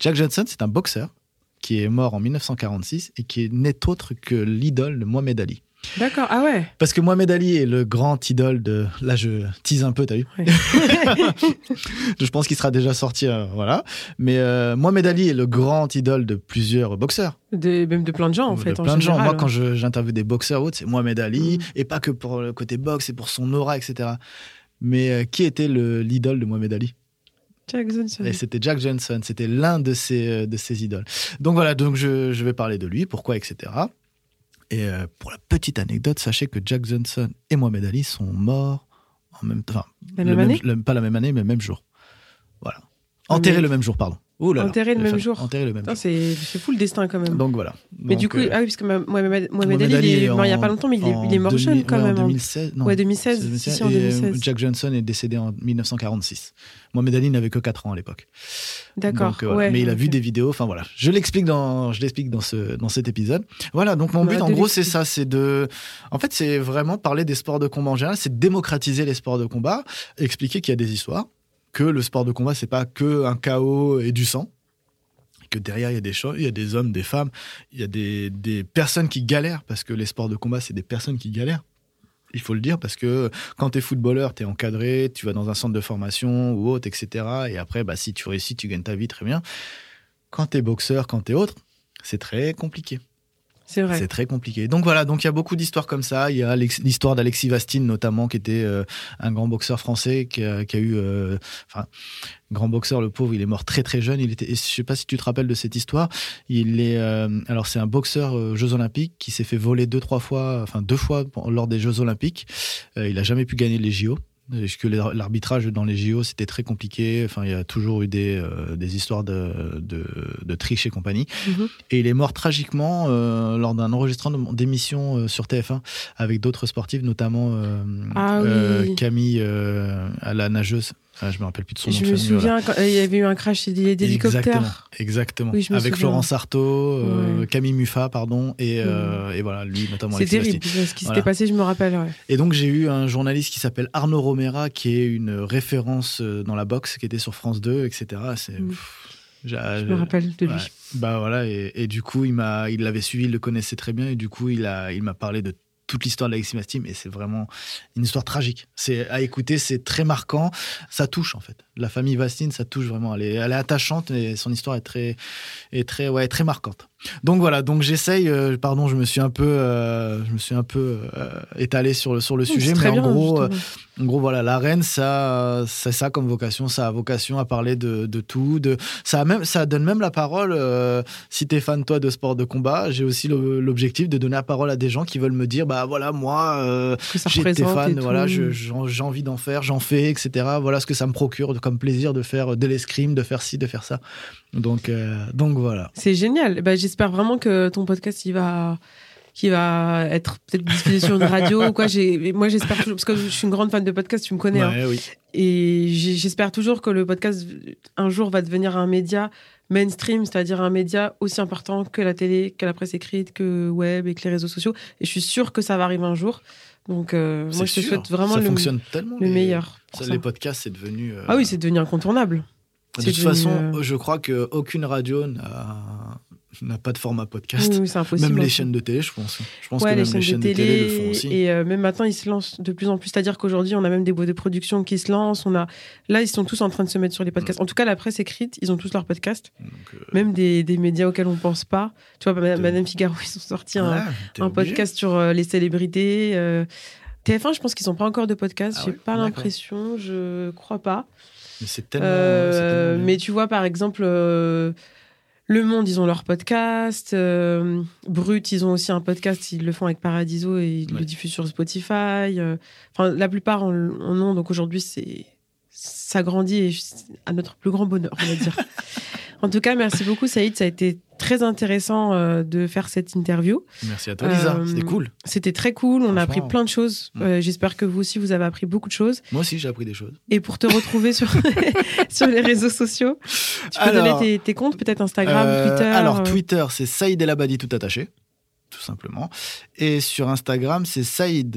Jack Johnson, c'est un boxeur qui est mort en 1946 et qui n'est autre que l'idole de Mohamed Ali. D'accord, ah ouais. Parce que Mohamed Ali est le grand idole de. Là, je tease un peu, t'as vu Ouais. Je pense qu'il sera déjà sorti, euh, voilà. Mais euh, Mohamed Ali est le grand idole de plusieurs boxeurs. De, même de plein de gens, en de fait. en plein de gens. Moi, quand je- j'interviewe des boxeurs, autres, c'est Mohamed Ali, Mhm. et pas que pour le côté boxe, c'est pour son aura, etc. Mais euh, qui était le- l'idole de Mohamed Ali? Jack Johnson. Et c'était Jack Johnson, c'était l'un de ses, euh, de ses idoles. Donc voilà, donc je, je vais parler de lui, pourquoi, etc. Et euh, pour la petite anecdote, sachez que Jack Johnson et Mohamed Ali sont morts en même temps. enfin, La même année Pas la même année, mais le même jour. Voilà. Enterrés le même jour, pardon. Ouh là là, Enterrés le même jour. Enterrés le même jour. C'est c'est fou le destin, quand même. Donc voilà. mais du coup, euh, ah oui, parce que Mohamed, Mohamed Mohamed Ali, il est mort il n'y a pas longtemps, mais il est, en il est mort 2000 jeune, quand ouais, même. En hein. 2016. non. Ouais, 2016. C'est Si, si, en Et, euh, 2016. Jack Johnson est décédé en 1946. Mohamed Ali n'avait que 4 ans à l'époque. D'accord. Donc, euh, ouais, mais il a vu des vidéos. Enfin voilà, je l'explique dans, je l'explique dans ce dans cet épisode. Voilà, donc mon Bah, but en gros c'est ça, c'est de, en fait c'est vraiment parler des sports de combat en général, c'est de démocratiser les sports de combat, expliquer qu'il y a des histoires, que le sport de combat c'est pas que un chaos et du sang, que derrière il y a des choses, il y a des hommes, des femmes, il y a des, des personnes qui galèrent parce que les sports de combat c'est des personnes qui galèrent. Il faut le dire parce que quand tu es footballeur, tu es encadré, tu vas dans un centre de formation ou autre, etc. Et après, bah, si tu réussis, tu gagnes ta vie très bien. Quand tu es boxeur, quand tu es autre, c'est très compliqué. C'est vrai. C'est très compliqué. Donc voilà, donc il y a beaucoup d'histoires comme ça. Il y a l'histoire d'Alexis Vastine notamment, qui était euh, un grand boxeur français qui a, eu, euh, enfin, grand boxeur, le pauvre, il est mort très très jeune. Il était, je sais pas si tu te rappelles de cette histoire. Il est, euh, alors c'est un boxeur euh, Jeux Olympiques qui s'est fait voler deux trois fois, enfin deux fois lors des Jeux Olympiques. Il a jamais pu gagner les JO. Parce que l'ar- l'arbitrage dans les JO c'était très compliqué? Enfin, il y a toujours eu des, euh, des histoires de, de, de triche et compagnie. Mhm. Et il est mort tragiquement euh, lors d'un enregistrement d'émission euh, sur TF1 avec d'autres sportifs, notamment Ah oui. Camille, à la nageuse. Ah, je me rappelle plus de son nom. Je me souviens, quand, il y avait eu un crash d'hé- d'hélicoptère. Exactement, exactement. Oui, avec. Florence Artaud, euh, Ouais. Camille Muffat, pardon, et, euh, et voilà, lui notamment. C'est terrible. Ce qui Voilà. s'était passé, je me rappelle. ouais. Et donc j'ai eu un journaliste qui s'appelle Arnaud Romera, qui est une référence euh, dans la boxe, qui était sur France 2, etc. C'est, Mm. Je me rappelle de lui. Ouais. Bah voilà, et, et du coup, il m'a, il l'avait suivi, il le connaissait très bien, et du coup, il a, il m'a parlé de toute l'histoire d'Alexis Mastim, et c'est vraiment une histoire tragique. C'est à écouter, c'est très marquant, ça touche en fait. La famille Vastine, ça touche vraiment. Elle est, elle est attachante, et son histoire est très, est très, ouais, très marquante. Donc voilà, donc j'essaye. euh, pardon, je me suis un peu, euh, je me suis un peu euh, étalé sur le sur le Oui, sujet, mais en bien, gros. euh, en gros, voilà, l'arène, ça, c'est ça comme vocation. Ça a vocation à parler de, de tout. De, ça, a même, ça donne même la parole. si t'es fan, toi, de sport de combat, j'ai aussi l'objectif de donner la parole à des gens qui veulent me dire, bah voilà, moi, représente fan, voilà, j'ai envie d'en faire, j'en fais, etc. Voilà ce que ça me procure comme plaisir de faire de l'escrime, de faire ci, de faire ça. Donc, euh, donc voilà. C'est génial. Bah, J'espère vraiment que ton podcast il va, qui va être peut-être diffusé sur une radio ou quoi. Moi, j'espère toujours, parce que je suis une grande fan de podcast, tu me connais. hein. Oui. Et j'espère toujours que le podcast, un jour, va devenir un média mainstream, c'est-à-dire un média aussi important que la télé, que la presse écrite, que web et que les réseaux sociaux. Et je suis sûre que ça va arriver un jour. Donc, euh, moi, je te souhaite vraiment ça le, fonctionne tellement. le les- meilleur. ça, ça. les podcasts, c'est devenu. euh, Ah oui, c'est devenu incontournable. De toute devenu, façon, euh, je crois qu'aucune radio n'a n'a pas de format podcast. Oui, oui. Même les aussi. chaînes de télé, je pense. Je pense Ouais, que les même chaînes, les chaînes de télé, le font aussi. et euh, même maintenant ils se lancent de plus en plus. C'est-à-dire qu'aujourd'hui on a même des boîtes de production qui se lancent. On a là ils sont tous en train de se mettre sur les podcasts. En tout cas la presse écrite, ils ont tous leurs podcasts. Donc, euh, Même des, des médias auxquels on pense pas. Tu vois, Madame, Figaro ils ont sorti un, t'es un podcast sur euh, les célébrités. euh, TF1, je pense qu'ils n'ont pas encore de podcast. Ah J'ai ouais pas l'impression, je crois pas. Mais c'est tellement. Mais tu vois, par exemple, Le Monde, ils ont leur podcast. euh, Brut, ils ont aussi un podcast. Ils le font avec Paradiso et ils Ouais. le diffusent sur Spotify. euh, Enfin, la plupart en, en ont. Donc aujourd'hui, c'est ça grandit et à notre plus grand bonheur, on va dire. en tout cas, merci beaucoup, Saïd. Ça a été très intéressant euh, de faire cette interview. Merci à toi, Lisa. Euh, C'était cool. C'était très cool. On a appris plein de choses. Euh, J'espère que vous aussi, vous avez appris beaucoup de choses. Moi aussi, j'ai appris des choses. Et pour te retrouver sur, sur les réseaux sociaux, tu peux Alors, donner tes, tes comptes, peut-être Instagram, Twitter. Alors, Twitter, c'est Saïd El Abadi tout attaché, tout simplement. Et sur Instagram, c'est Saïd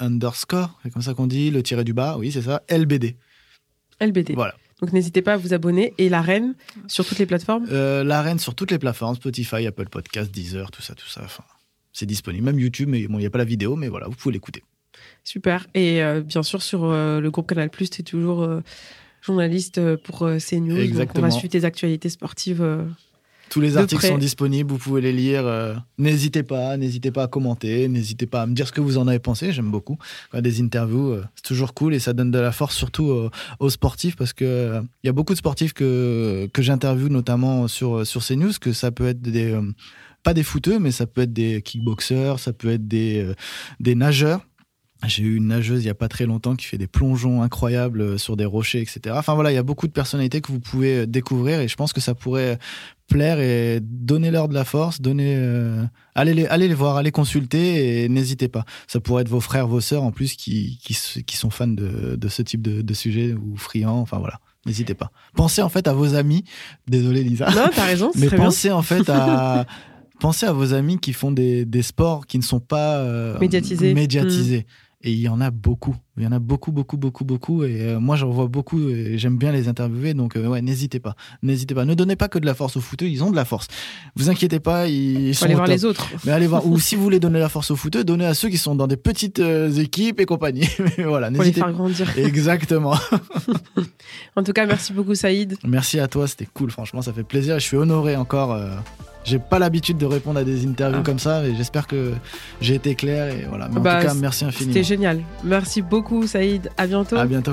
underscore, c'est comme ça qu'on dit, le tiré du bas, oui, c'est ça, LBD. LBD. Voilà. Donc n'hésitez pas à vous abonner. Et la reine sur toutes les plateformes. Euh, la reine sur toutes les plateformes, Spotify, Apple Podcast, Deezer, tout ça, tout ça. Enfin, c'est disponible. Même YouTube, mais bon, il n'y a pas la vidéo, mais voilà, vous pouvez l'écouter. Super. Et euh, bien sûr, sur euh, le groupe Canal, tu es toujours euh, journaliste pour CNews. Donc on Exactement. va suivre tes actualités sportives. Euh. Tous les articles près. sont disponibles, vous pouvez les lire. euh, n'hésitez pas, n'hésitez pas à commenter, n'hésitez pas à me dire ce que vous en avez pensé. J'aime beaucoup. Quand des interviews, euh, c'est toujours cool et ça donne de la force, surtout aux, aux sportifs, parce que euh, il y a beaucoup de sportifs que, que j'interviewe, notamment sur, sur CNews, que ça peut être des. euh, pas des footeux, mais ça peut être des kickboxers, ça peut être des, euh, des nageurs. J'ai eu une nageuse il y a pas très longtemps qui fait des plongeons incroyables euh, sur des rochers, etc. Enfin voilà, il y a beaucoup de personnalités que vous pouvez euh, découvrir et je pense que ça pourrait plaire et donner leur de la force, donner, euh, allez, les, allez les voir, allez consulter et n'hésitez pas. Ça pourrait être vos frères, vos sœurs en plus qui, qui, sont fans de, de ce type de, de sujet ou friands. Enfin voilà, n'hésitez pas. Pensez en fait à vos amis. Désolé Lisa. Non, t'as raison, Mais bien. pensez en fait à pensez à vos amis qui font des, des sports qui ne sont pas euh, Médiatisés. médiatisés. Et il y en a beaucoup. Il y en a beaucoup, beaucoup, beaucoup, beaucoup. Et euh, moi, j'en vois beaucoup et j'aime bien les interviewer. Donc, euh, ouais, n'hésitez pas. N'hésitez pas. Ne donnez pas que de la force aux footeux. Ils ont de la force. Vous inquiétez pas. Ils sont aller au voir top. les autres. Mais allez voir. Ou si vous voulez donner la force aux footeux, donnez à ceux qui sont dans des petites euh, équipes et compagnie. Mais voilà, Pour les faire grandir. Exactement. En tout cas, merci beaucoup, Saïd. Merci à toi, c'était cool, franchement, ça fait plaisir. Je suis honoré encore. J'ai pas l'habitude de répondre à des interviews Ah. comme ça, et j'espère que j'ai été clair. Et voilà. Mais Bah, en tout cas, merci infiniment. C'était génial. Merci beaucoup, Saïd. À bientôt. À bientôt.